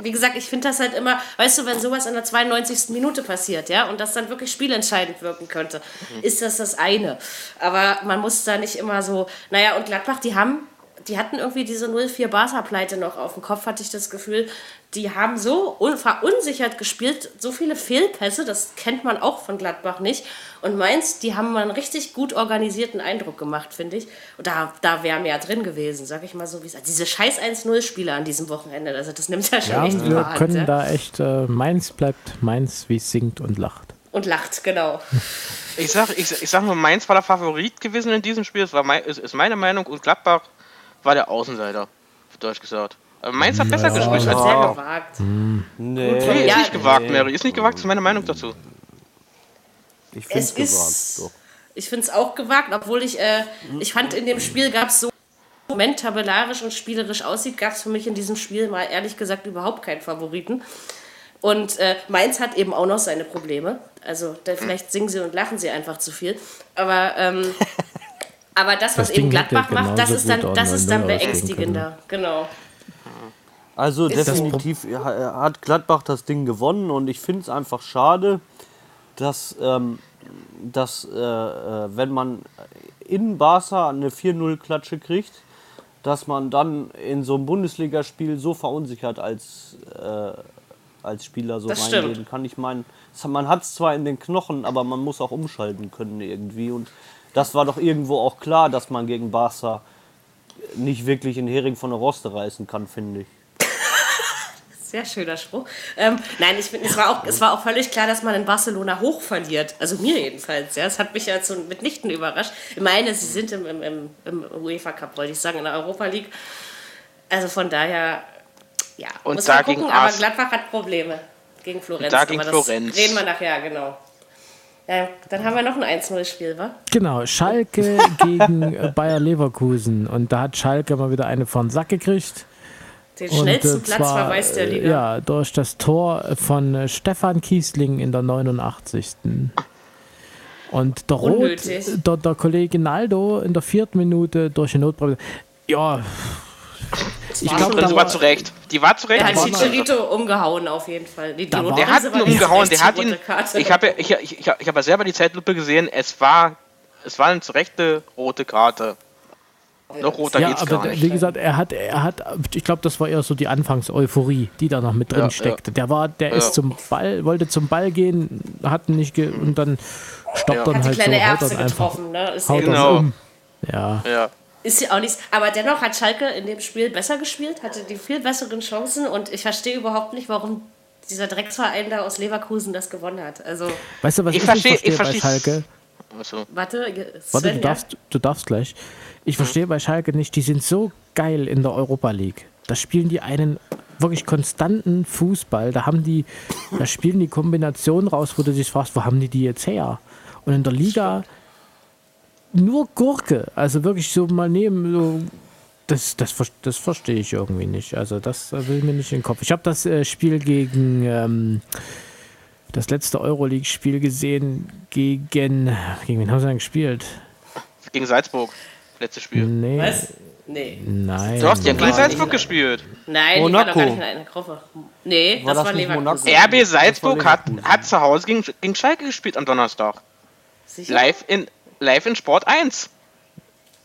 wie gesagt, ich finde das halt immer, weißt du, wenn sowas in der 92. Minute passiert, ja, und das dann wirklich spielentscheidend wirken könnte, Mhm. ist das das eine. Aber man muss da nicht immer so, naja, und Gladbach, die haben, die hatten irgendwie diese 0-4 Barca-Pleite noch auf dem Kopf, hatte ich das Gefühl. Die haben so un verunsichert gespielt, so viele Fehlpässe, das kennt man auch von Gladbach nicht. Und Mainz, die haben mal einen richtig gut organisierten Eindruck gemacht, finde ich. Und da, da wäre mehr drin gewesen, sag ich mal so, wie es Diese scheiß 1-0-Spieler an diesem Wochenende, also das nimmt ja schon Ja, echt wir überhand. können ja. da echt, äh, Mainz bleibt Mainz, wie es singt und lacht. Und lacht, genau. Ich sag, ich, ich sag mal, Mainz war der Favorit gewesen in diesem Spiel. Das war mein, ist, ist meine Meinung. Und Gladbach war der Außenseiter, auf Deutsch gesagt. Aber Mainz hat besser gespielt Das als sehr gewagt. Nee, Nee, ist Ja, nicht gewagt, äh, Mary. Ist nicht gewagt, ist meine Meinung dazu. ich finde Es gewagt. ist, Doch. ich finde es auch gewagt, obwohl ich, äh, ich fand in dem Spiel gab es so, im Moment tabellarisch und spielerisch aussieht, gab es für mich in diesem Spiel mal ehrlich gesagt überhaupt keinen Favoriten. Und äh, Mainz hat eben auch noch seine Probleme. Also da, vielleicht singen sie und lachen sie einfach zu viel. Aber, ähm, [laughs] aber das, was Das eben Gladbach macht, das ist dann, das ist dann 9-0 ausgehen beängstigender. Genau. Also Ist definitiv ha- hat Gladbach das Ding gewonnen und ich finde es einfach schade, dass, ähm, dass äh, äh, wenn man in Barca eine 4-0-Klatsche kriegt, dass man dann in so einem Bundesligaspiel so verunsichert als, äh, als Spieler so Das reingehen stimmt. kann. Ich meine, man hat es zwar in den Knochen, aber man muss auch umschalten können irgendwie und das war doch irgendwo auch klar, dass man gegen Barca nicht wirklich einen Hering von der Roste reißen kann, finde ich. [laughs] Sehr schöner Spruch. Ähm, nein, ich finde, es, war auch- es war auch völlig klar, dass man in Barcelona hoch verliert. Also mir jedenfalls. Ja. Es hat mich ja zu, mitnichten überrascht. Ich meine, sie sind im, im, im, im UEFA Cup, wollte ich sagen, in der Europa League. Also von daher, ja, Und muss da man gegen gucken. Aber Gladbach hat Probleme gegen Florenz. da gegen Florenz. reden wir nachher, genau. Ja, dann haben wir noch ein 1-0-Spiel, wa? Genau, Schalke [laughs] gegen äh, Bayer Leverkusen. Und da hat Schalke mal wieder eine von Sack gekriegt. Den Und, schnellsten äh, zwar, Platzverweis der äh, Liga. Ja, durch das Tor von äh, Stefan Kiesling in der 89. Und der Rot, der, der Kollege Naldo in der vierten Minute durch die Notbremse. Ja, ich war glaube, Die war, war zu Recht. Die war zu Recht. Der hat Die. Chicharito umgehauen auf jeden Fall. Die, die Der hat ihn die umgehauen, der hat ihn. Ich habe ich, ich, ich, ich hab ja selber die Zeitlupe gesehen, es war es war eine zu rechte rote Karte. Noch roter ja, geht's aber gar nicht. wie gesagt, er hat, er hat, ich glaube, das war eher so die Anfangs-Euphorie, die da noch mit drin Ja, steckte. Der war, der Ja. ist zum Ball, wollte zum Ball gehen, hat nicht ge und dann stoppt Ja. dann hat die halt kleine so, Erbse getroffen, ne? Ist haut Genau. um. Ja, Ja. Ist ja auch nichts. Aber dennoch hat Schalke in dem Spiel besser gespielt, hatte die viel besseren Chancen und ich verstehe überhaupt nicht, warum dieser Drecksverein da aus Leverkusen das gewonnen hat. Also, Weißt du, was Ich ich, versteh- nicht ich verstehe bei. Schalke? Achso. warte, Sven, Warte, du ja? darfst, du darfst gleich. Ich verstehe bei Schalke nicht, die sind so geil in der Europa League. Da spielen die einen wirklich konstanten Fußball. Da haben die, da spielen die Kombinationen raus, wo du dich fragst, wo haben die die jetzt her? Und in der Liga nur Gurke. Also wirklich so mal nehmen, so, das, das, das verstehe ich irgendwie nicht. Also das will mir nicht in den Kopf. Ich habe das äh, Spiel gegen ähm, das letzte Euroleague-Spiel gesehen gegen gegen wen haben sie denn gespielt? Gegen Salzburg. Letztes Spiel. Nee. Was? Nee. Nein. Du hast ja gegen Salzburg gespielt. Nein, Monaco. war doch gar nicht in einer Gruppe. Nee, War das, das war nicht Leverkusen. RB Salzburg hat, hat zu Hause gegen, gegen Schalke gespielt am Donnerstag. Sicher? Live in, live in Sport 1.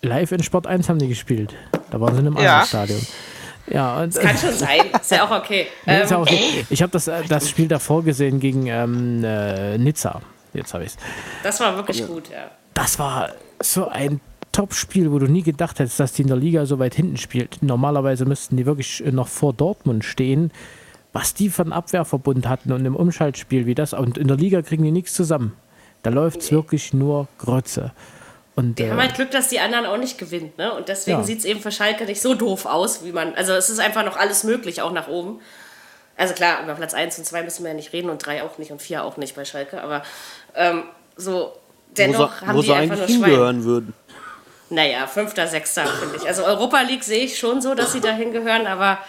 Live in Sport 1 haben die gespielt. Da waren sie in einem Ja. anderen Stadion. Ja, und, Kann schon sein. Ist ja auch okay. Nee, ist ja Ähm, auch okay. Ich habe das, äh, das Spiel davor gesehen gegen ähm, äh, Nizza. Jetzt habe ich es. das war wirklich gut, ja. Das war so ein Top-Spiel, wo du nie gedacht hättest, dass die in der Liga so weit hinten spielt. Normalerweise müssten die wirklich äh, noch vor Dortmund stehen. Was die von Abwehrverbund hatten und im Umschaltspiel wie das. Und in der Liga kriegen die nichts zusammen. Da läuft es wirklich nur Grütze. Und, Die äh, haben halt Glück, dass die anderen auch nicht gewinnen, ne? Und deswegen Ja. sieht es eben für Schalke nicht so doof aus, wie man. Also es ist einfach noch alles möglich, auch nach oben. Also klar, über Platz 1 und 2 müssen wir ja nicht reden und 3 auch nicht und 4 auch nicht bei Schalke, aber ähm, so Wo dennoch sie, haben wo die sie einfach nur hingehören würden. Naja, fünfter, sechster, finde ich. Also Europa League sehe ich schon so, dass sie da hingehören, aber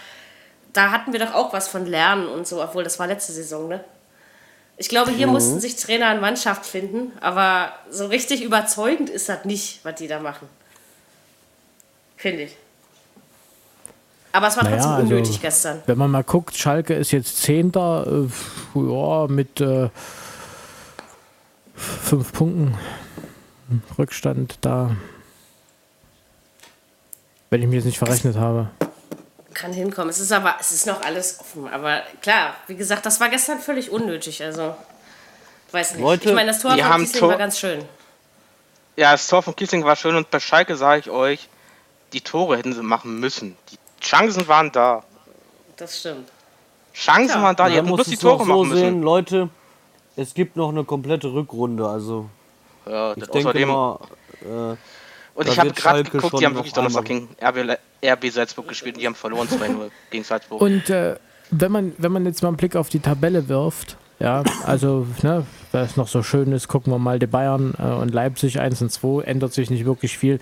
da hatten wir doch auch was von Lernen und so, obwohl das war letzte Saison, ne? Ich glaube, hier mussten sich Trainer und Mannschaft finden, aber so richtig überzeugend ist das nicht, was die da machen. Finde ich. Aber es war Naja, trotzdem also- unnötig gestern. Wenn man mal guckt, Schalke ist jetzt Zehnter, äh, ja, mit äh, fünf Punkten Rückstand da. Wenn ich mich jetzt nicht verrechnet habe. Kann hinkommen. Es ist aber, es ist noch alles offen. Aber klar, wie gesagt, das war gestern völlig unnötig. Also, weiß nicht. Leute, ich meine, das Tor von haben Kiesling Tor- war ganz schön. Ja, das Tor von Kiesling war schön und bei Schalke sage ich euch, die Tore hätten sie machen müssen. Die Chancen waren da. Das stimmt. Chancen Klar. waren da, die Man hätten muss bloß die Tore so machen müssen. sehen, Leute, es gibt noch eine komplette Rückrunde. Also Ja, ich das denke außerdem, mal, äh, und da ich habe gerade geguckt, die haben wirklich Donnerstag gegen RB, Salzburg gespielt und die haben verloren 2-0 [laughs] gegen Salzburg. Und äh, wenn, man, wenn man jetzt mal einen Blick auf die Tabelle wirft, ja, also, ne, weil es noch so schön ist, gucken wir mal die Bayern äh, und Leipzig 1 und 2, ändert sich nicht wirklich viel.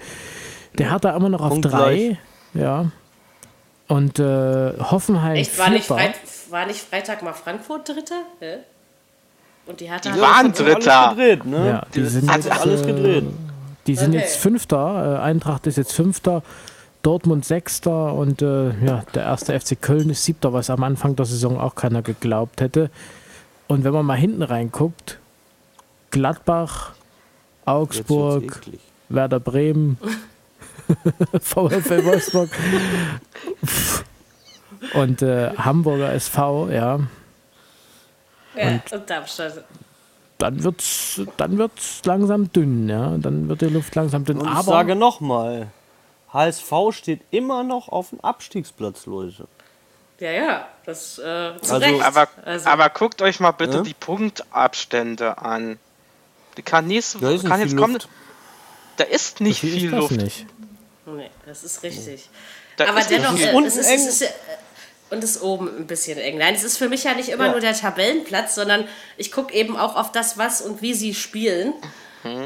Der hat da immer noch auf Punktgleich. 3, ja. Und äh, Hoffenheim Echt, war nicht. Freit war nicht Freitag mal Frankfurt Dritter? Hä? Und die Hertha Die hat- waren Dritter. Alles gedreht, ne? Ja, die sind hat jetzt, alles äh, gedreht. Die sind Okay. jetzt Fünfter, äh, Eintracht ist jetzt Fünfter, Dortmund Sechster und äh, ja, der erste FC Köln ist Siebter, was am Anfang der Saison auch keiner geglaubt hätte. Und wenn man mal hinten reinguckt, Gladbach, Augsburg. Werder Bremen, [laughs] VfL Wolfsburg und äh, Hamburger SV, ja, ja, und Darmstadt. Dann wird's, dann wird's langsam dünn, ja, dann wird die Luft langsam dünn. Und ich Aber sage nochmal, HSV steht immer noch auf dem Abstiegsplatz, Leute. Ja, ja, das äh, zu Also- Recht. Aber, Also- aber guckt euch mal bitte Ja? die Punktabstände an. Die kann nächste Da ist nicht kann viel jetzt kommen. Luft. Da ist nicht viel viel ist das Luft. nicht. Nee, das ist richtig. Da Aber ist dennoch, äh, es ist, es ist, und es ist oben ein bisschen eng. Nein, es ist für mich ja nicht immer Ja. nur der Tabellenplatz, sondern ich gucke eben auch auf das, was und wie sie spielen.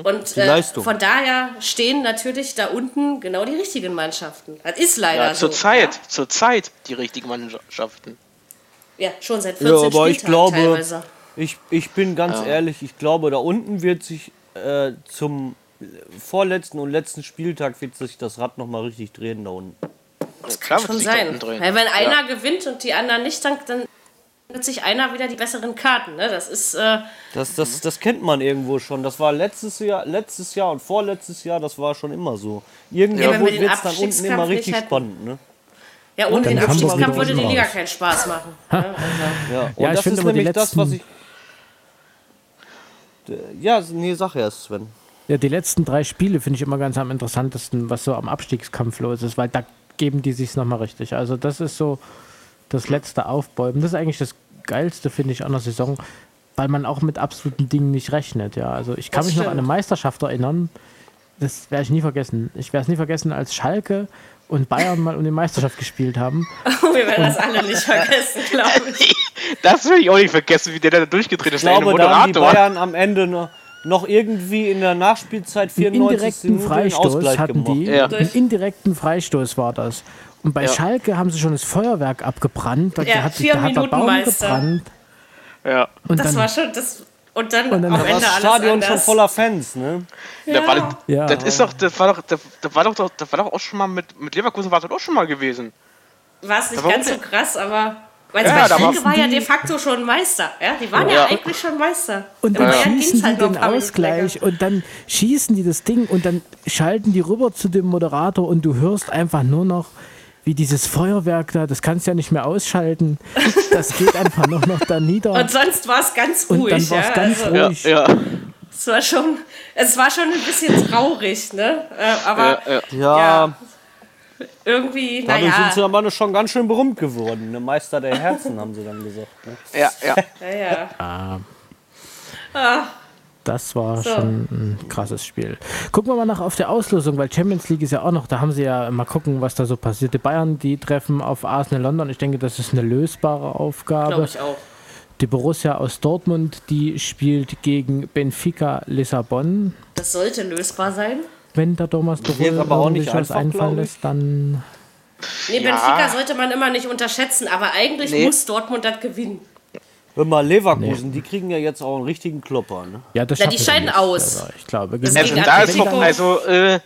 Und Die äh, Leistung. von daher stehen natürlich da unten genau die richtigen Mannschaften. Das ist leider Ja, so. zur Zeit, zur Zeit die richtigen Mannschaften. Ja, ja schon seit Ja, 14 aber ich glaube, teilweise. ich, ich bin ganz ehrlich, ich glaube, da unten wird sich äh, zum vorletzten und letzten Spieltag wird sich das Rad nochmal richtig drehen da unten. Das Kann schon sein. Weil wenn einer gewinnt und die anderen nicht, dann, dann wird sich einer wieder die besseren Karten. Ne? Das ist, äh, Das, das, das kennt man irgendwo schon. Das war letztes Jahr, letztes Jahr und vorletztes Jahr, das war schon immer so. Irgendwo Ja, wird es dann unten immer richtig hätten. spannend. Ne? ja, ohne den Abstiegskampf würde die Liga keinen Spaß machen. ne? Also, Ja, und Ja, ich das finde ist nämlich das, was ich. Ja, nee, sag erst, Sven. Ja, die letzten drei Spiele finde ich immer ganz am interessantesten, was so am Abstiegskampf los ist, weil da geben die sich nochmal richtig. Also das ist so das letzte Aufbäumen. Das ist eigentlich das Geilste, finde ich, an der Saison, weil man auch mit absoluten Dingen nicht rechnet. Ja, also ich kann Das mich noch an stimmt. eine Meisterschaft erinnern. Das werde ich nie vergessen. Ich werde es nie vergessen, als Schalke und Bayern mal um die Meisterschaft gespielt haben. [laughs] Wir werden das alle nicht vergessen, glaube ich. [laughs] Das will ich auch nicht vergessen, wie der da durchgedreht ist. Ich glaube, der da haben die Moderator. Bayern am Ende noch, noch irgendwie in der Nachspielzeit Einen 94 indirekten Minuten einen Freistoß Ausgleich hatten gemacht. die. Ja. Einen indirekten Freistoß war das. Und bei Ja. Schalke haben sie schon das Feuerwerk abgebrannt. Da, Ja, hat, vier da hat der Minuten Baum Meister. gebrannt. Ja. Und Das dann, war schon das. Und dann, Und dann am Ende das alles Stadion anders. schon voller Fans, ne? Da war, das- Ja. Das ist doch, das war doch, das, das war doch, das war doch auch schon mal mit, mit Leverkusen war das auch schon mal gewesen. War es nicht ganz so krass, aber. Weil Ja, bei Schalke war- ja de facto schon Meister. Ja? Die waren ja, Ja. eigentlich schon Meister. und dann ging's schießen die halt noch den Ausgleich und dann schießen die das Ding und dann schalten die rüber zu dem Moderator und du hörst einfach nur noch, wie dieses Feuerwerk da, das kannst du ja nicht mehr ausschalten. Das geht einfach nur noch da nieder. Und sonst war es ganz Und ruhig. dann war es ja? ganz also, Ja, ruhig. ja, Es war schon, es war schon ein bisschen traurig, ne? Äh, aber ja, ja. Ja, Ja, irgendwie, dadurch sind sie aber schon ganz schön berühmt geworden. Ne? Meister der Herzen, haben sie dann gesagt. Ne? ja, ja. [laughs] Ja, ja. Das war So. schon ein krasses Spiel. Gucken wir mal nach auf der Auslosung, weil Champions League ist ja auch noch, da haben sie ja mal gucken, was da so passiert. Die Bayern, die treffen auf Arsenal London. Ich denke, das ist eine lösbare Aufgabe. Glaube ich auch. Die Borussia aus Dortmund, die spielt gegen Benfica Lissabon. Das sollte lösbar sein. Wenn der Thomas Tuchel aber auch nicht was einfach, einfallen lässt, dann Nee, Ja. Benfica sollte man immer nicht unterschätzen, aber eigentlich Nee. muss Dortmund das gewinnen. Hör mal, Leverkusen, die kriegen ja jetzt auch einen richtigen Klopper. Ne? ja, das Na, schaffen die scheiden nicht, aus. selber. Ich glaube, Das Also da ist noch, also, äh,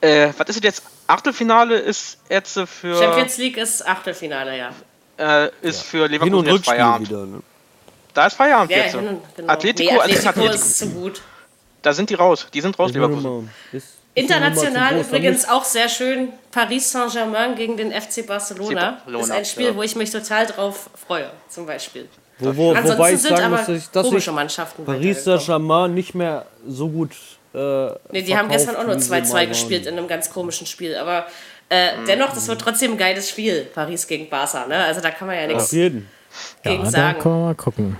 äh, was ist es jetzt? Achtelfinale ist jetzt für, Champions League ist Achtelfinale, ja. äh, ist für Hin- Leverkusen und jetzt Feierabend. wieder. Ne? Da ist Feierabend Ja, jetzt. hin genau. Atletico, nee, also Atletico Atletico. ist zu gut. Da sind die raus. Die sind raus, Leverkusen. mal- ist- ist International übrigens auch sehr schön. Paris Saint-Germain gegen den FC Barcelona. Barcelona, ist ein Spiel, ja. wo ich mich total drauf freue, zum Beispiel. Wo, wo, Ansonsten wobei ich sind sagen aber muss, dass ich, dass komische Mannschaften. Paris. Saint-Germain nicht mehr so gut. Äh, Nee, die haben gestern auch nur wie sie 2-2 mal gespielt in einem ganz komischen Spiel. Aber äh, dennoch, das wird trotzdem ein geiles Spiel, Paris gegen Barca. Ne? Also da kann man ja Auf nichts jeden. gegen ja, da sagen. können wir mal gucken.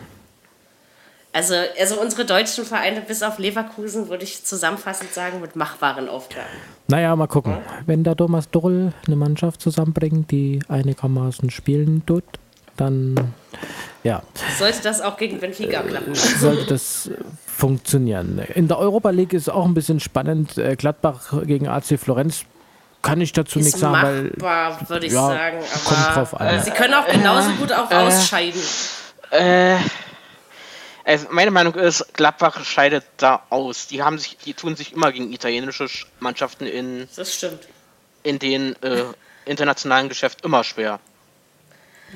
Also, also unsere deutschen Vereine bis auf Leverkusen würde ich zusammenfassend sagen mit machbaren Aufgaben. Naja, mal gucken. Wenn der Thomas Doll eine Mannschaft zusammenbringt, die einigermaßen spielen tut, dann ja, Sollte das auch gegen Benfica klappen? sollte das äh, funktionieren. In der Europa League ist auch ein bisschen spannend. Äh, Gladbach gegen AC Florenz kann ich dazu Ist nichts sagen, weil machbar, würde ich ja, sagen. kommt Aber drauf an. sie können auch genauso gut auch ausscheiden. Äh, also meine Meinung ist, Gladbach scheidet da aus. Die haben sich, die tun sich immer gegen italienische Sch- Mannschaften in, Das stimmt. in den äh, internationalen Geschäft immer schwer.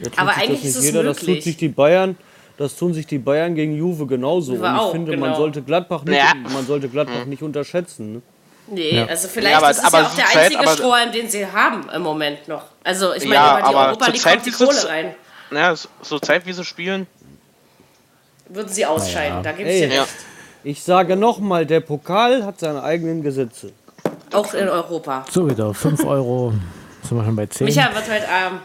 Ja, Aber das eigentlich ist es jeder, Das tut möglich. sich die Bayern. Das tun sich die Bayern gegen Juve genauso. Und ich auch, finde, genau. man sollte Gladbach nicht, Ja. man sollte Gladbach nicht unterschätzen. Ne? Nee, Ja. also vielleicht Ja, aber- ist es aber ja auch der Zeit- einzige Strohhalm, den sie haben im Moment noch. Also ich meine, Ja, über die Europa League Zeit kommt die ist Kohle rein. Ja, so, so Zeit wie sie spielen. Würden sie ausscheiden, da gebe ich Ey. dir Ja. recht. Ich sage nochmal, der Pokal hat seine eigenen Gesetze. Auch in Europa. so wieder 5 Euro sind wir schon bei 10. Micha wird heute arm.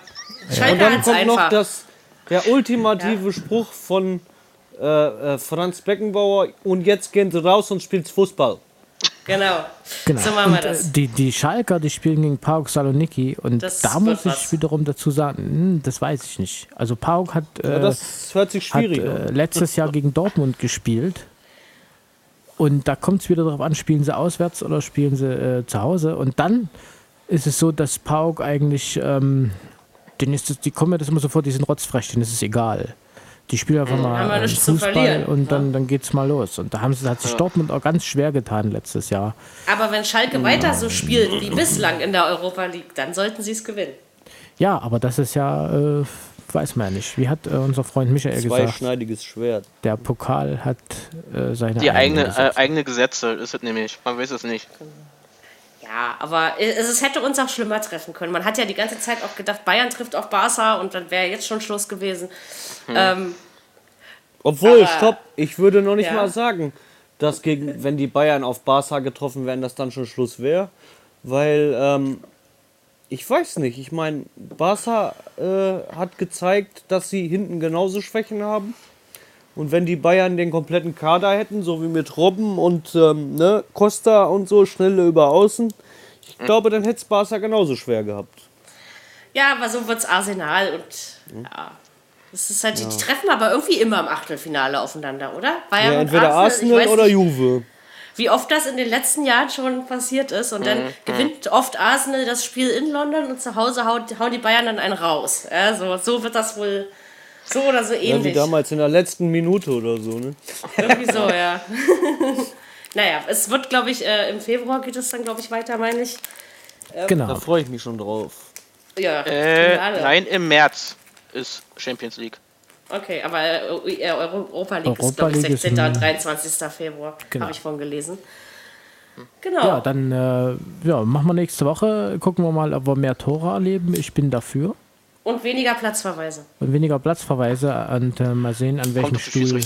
Und Schalke dann hat's kommt noch einfach. das, der ultimative Spruch von äh, äh, Franz Beckenbauer und jetzt gehen sie raus und spielt Fußball. Genau. Genau. So machen wir und, äh, das. Die, die Schalker, die spielen gegen PAOK Saloniki und Das da muss ich was. wiederum dazu sagen, hm, das weiß ich nicht. Also PAOK hat, äh, Ja, das hört sich hat äh, letztes Jahr gegen Dortmund gespielt und da kommt es wieder darauf an, spielen sie auswärts oder spielen sie äh, zu Hause und dann ist es so, dass PAOK eigentlich, ähm, denen ist das, die kommen mir das immer so vor, die sind rotzfrech, denen ist es egal. Die spielen einfach mal wir äh, Fußball und dann, dann geht's mal los. Und da haben sie, hat sich Dortmund auch ganz schwer getan letztes Jahr. Aber wenn Schalke weiter so spielt wie bislang in der Europa League, dann sollten sie es gewinnen. Ja, aber das ist ja, äh, weiß man ja nicht. Wie hat äh, unser Freund Michael gesagt, Zweischneidiges Schwert. der Pokal hat äh, seine Die eigene, eigenen äh, eigene Gesetze ist es nämlich. Man weiß es nicht. Ja, aber es, es hätte uns auch schlimmer treffen können. Man hat ja die ganze Zeit auch gedacht, Bayern trifft auf Barca und dann wäre jetzt schon Schluss gewesen. Ähm, Obwohl, Aber- stopp, ich würde noch nicht Ja. mal sagen, dass gegen, wenn die Bayern auf Barca getroffen wären, dass dann schon Schluss wäre. Weil, ähm, ich weiß nicht, ich meine, Barca äh, hat gezeigt, dass sie hinten genauso Schwächen haben. Und wenn die Bayern den kompletten Kader hätten, so wie mit Robben und ähm, ne, Costa und so, schnelle über Außen, ich glaube, dann hätte es Barca genauso schwer gehabt. Ja, aber so wird's Arsenal und ja. Das ist halt, die treffen aber irgendwie immer im Achtelfinale aufeinander, oder? Bayern Ja, und entweder Arsenal weiß oder nicht, Juve. Wie oft das in den letzten Jahren schon passiert ist. Und dann gewinnt oft Arsenal das Spiel in London und zu Hause hauen die Bayern dann einen raus. Ja, so, so wird das wohl so oder so Ja, wie ähnlich. damals in der letzten Minute oder so, ne? Irgendwie so, ja. [laughs] naja, es wird, glaube ich, äh, im Februar geht es dann, glaube ich, weiter, meine ich. Da Genau. freue ich mich schon drauf. Ja, Äh, nein, im März ist Champions League. Okay, aber äh, äh, Europa League ist, Europa glaube ich, League ist 16. und im- 23. Februar. Genau. Habe ich von gelesen. Genau. Ja, dann äh, ja, machen wir nächste Woche. Gucken wir mal, ob wir mehr Tore erleben. Ich bin dafür. Und weniger Platzverweise. Und weniger Platzverweise und äh, mal sehen, an welchem Stuhl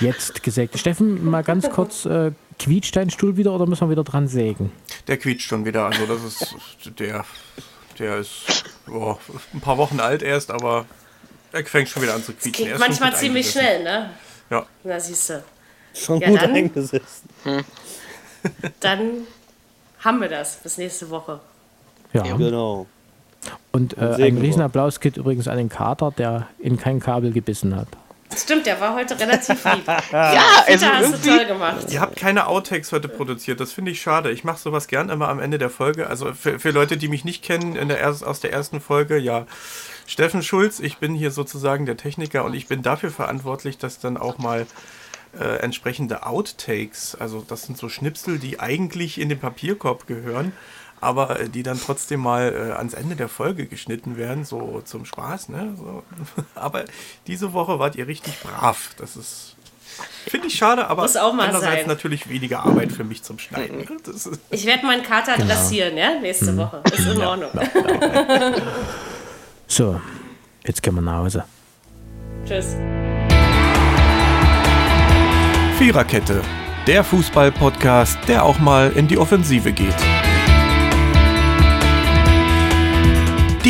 jetzt gesägt. Steffen, mal ganz [laughs] kurz, äh, quietscht dein Stuhl wieder oder müssen wir wieder dran sägen? Der quietscht schon wieder. Also das ist der, der ist oh, ein paar Wochen alt erst, aber er fängt schon wieder an zu quietschen. Geht manchmal ziemlich eingesessen. schnell, ne? Ja. Na, siehst du. Schon Ja, gut dann- eingesetzt. Dann haben wir das bis nächste Woche. Ja. Genau. Und äh, ein. Riesenapplaus geht übrigens an den Kater, der in kein Kabel gebissen hat. Stimmt, der war heute relativ lieb. [laughs] Ja, also Peter, hast du toll gemacht. Ihr habt keine Outtakes heute produziert, das finde ich schade. Ich mache sowas gern immer am Ende der Folge. Also für, für Leute, die mich nicht kennen in der erst, aus der ersten Folge, ja, Steffen Schulz, ich bin hier sozusagen der Techniker und ich bin dafür verantwortlich, dass dann auch mal äh, entsprechende Outtakes, also das sind so Schnipsel, die eigentlich in den Papierkorb gehören, aber äh, die dann trotzdem mal äh, ans Ende der Folge geschnitten werden, so zum Spaß, ne? So. [laughs] Aber diese Woche wart ihr richtig brav. Das ist Finde ich schade, aber Muss auch mal andererseits sein. natürlich weniger Arbeit für mich zum Schneiden. Das ist, Ich werde meinen Kater Genau. dressieren, ja? Nächste Woche. Ist in Ordnung. So, jetzt gehen wir nach Hause. Tschüss. Viererkette, der Fußball-Podcast, der auch mal in die Offensive geht.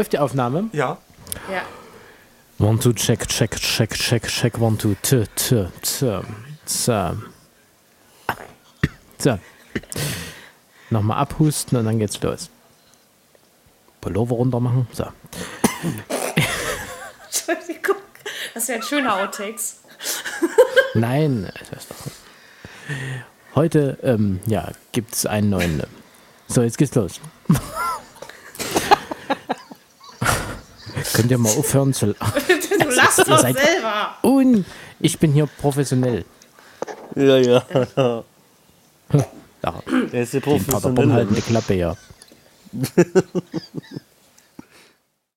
Läuft die Aufnahme? Ja. Ja. One, two, check, check, check, check, check, one, two, t, t, t, t. So. Nochmal abhusten und dann geht's los. Pullover runter machen. So. [laughs] Entschuldigung. Das wäre ein schöner Outtakes. [laughs] Nein, das ist doch- heute ähm, ja, gibt es einen neuen. So, jetzt geht's los. [laughs] Könnt ihr mal aufhören zu. [laughs] Du lachst doch selber. Und ich bin hier professionell. Ja, ja. [laughs] Ja, Der ist der den Paderborn halt eine Klappe, ja. [laughs]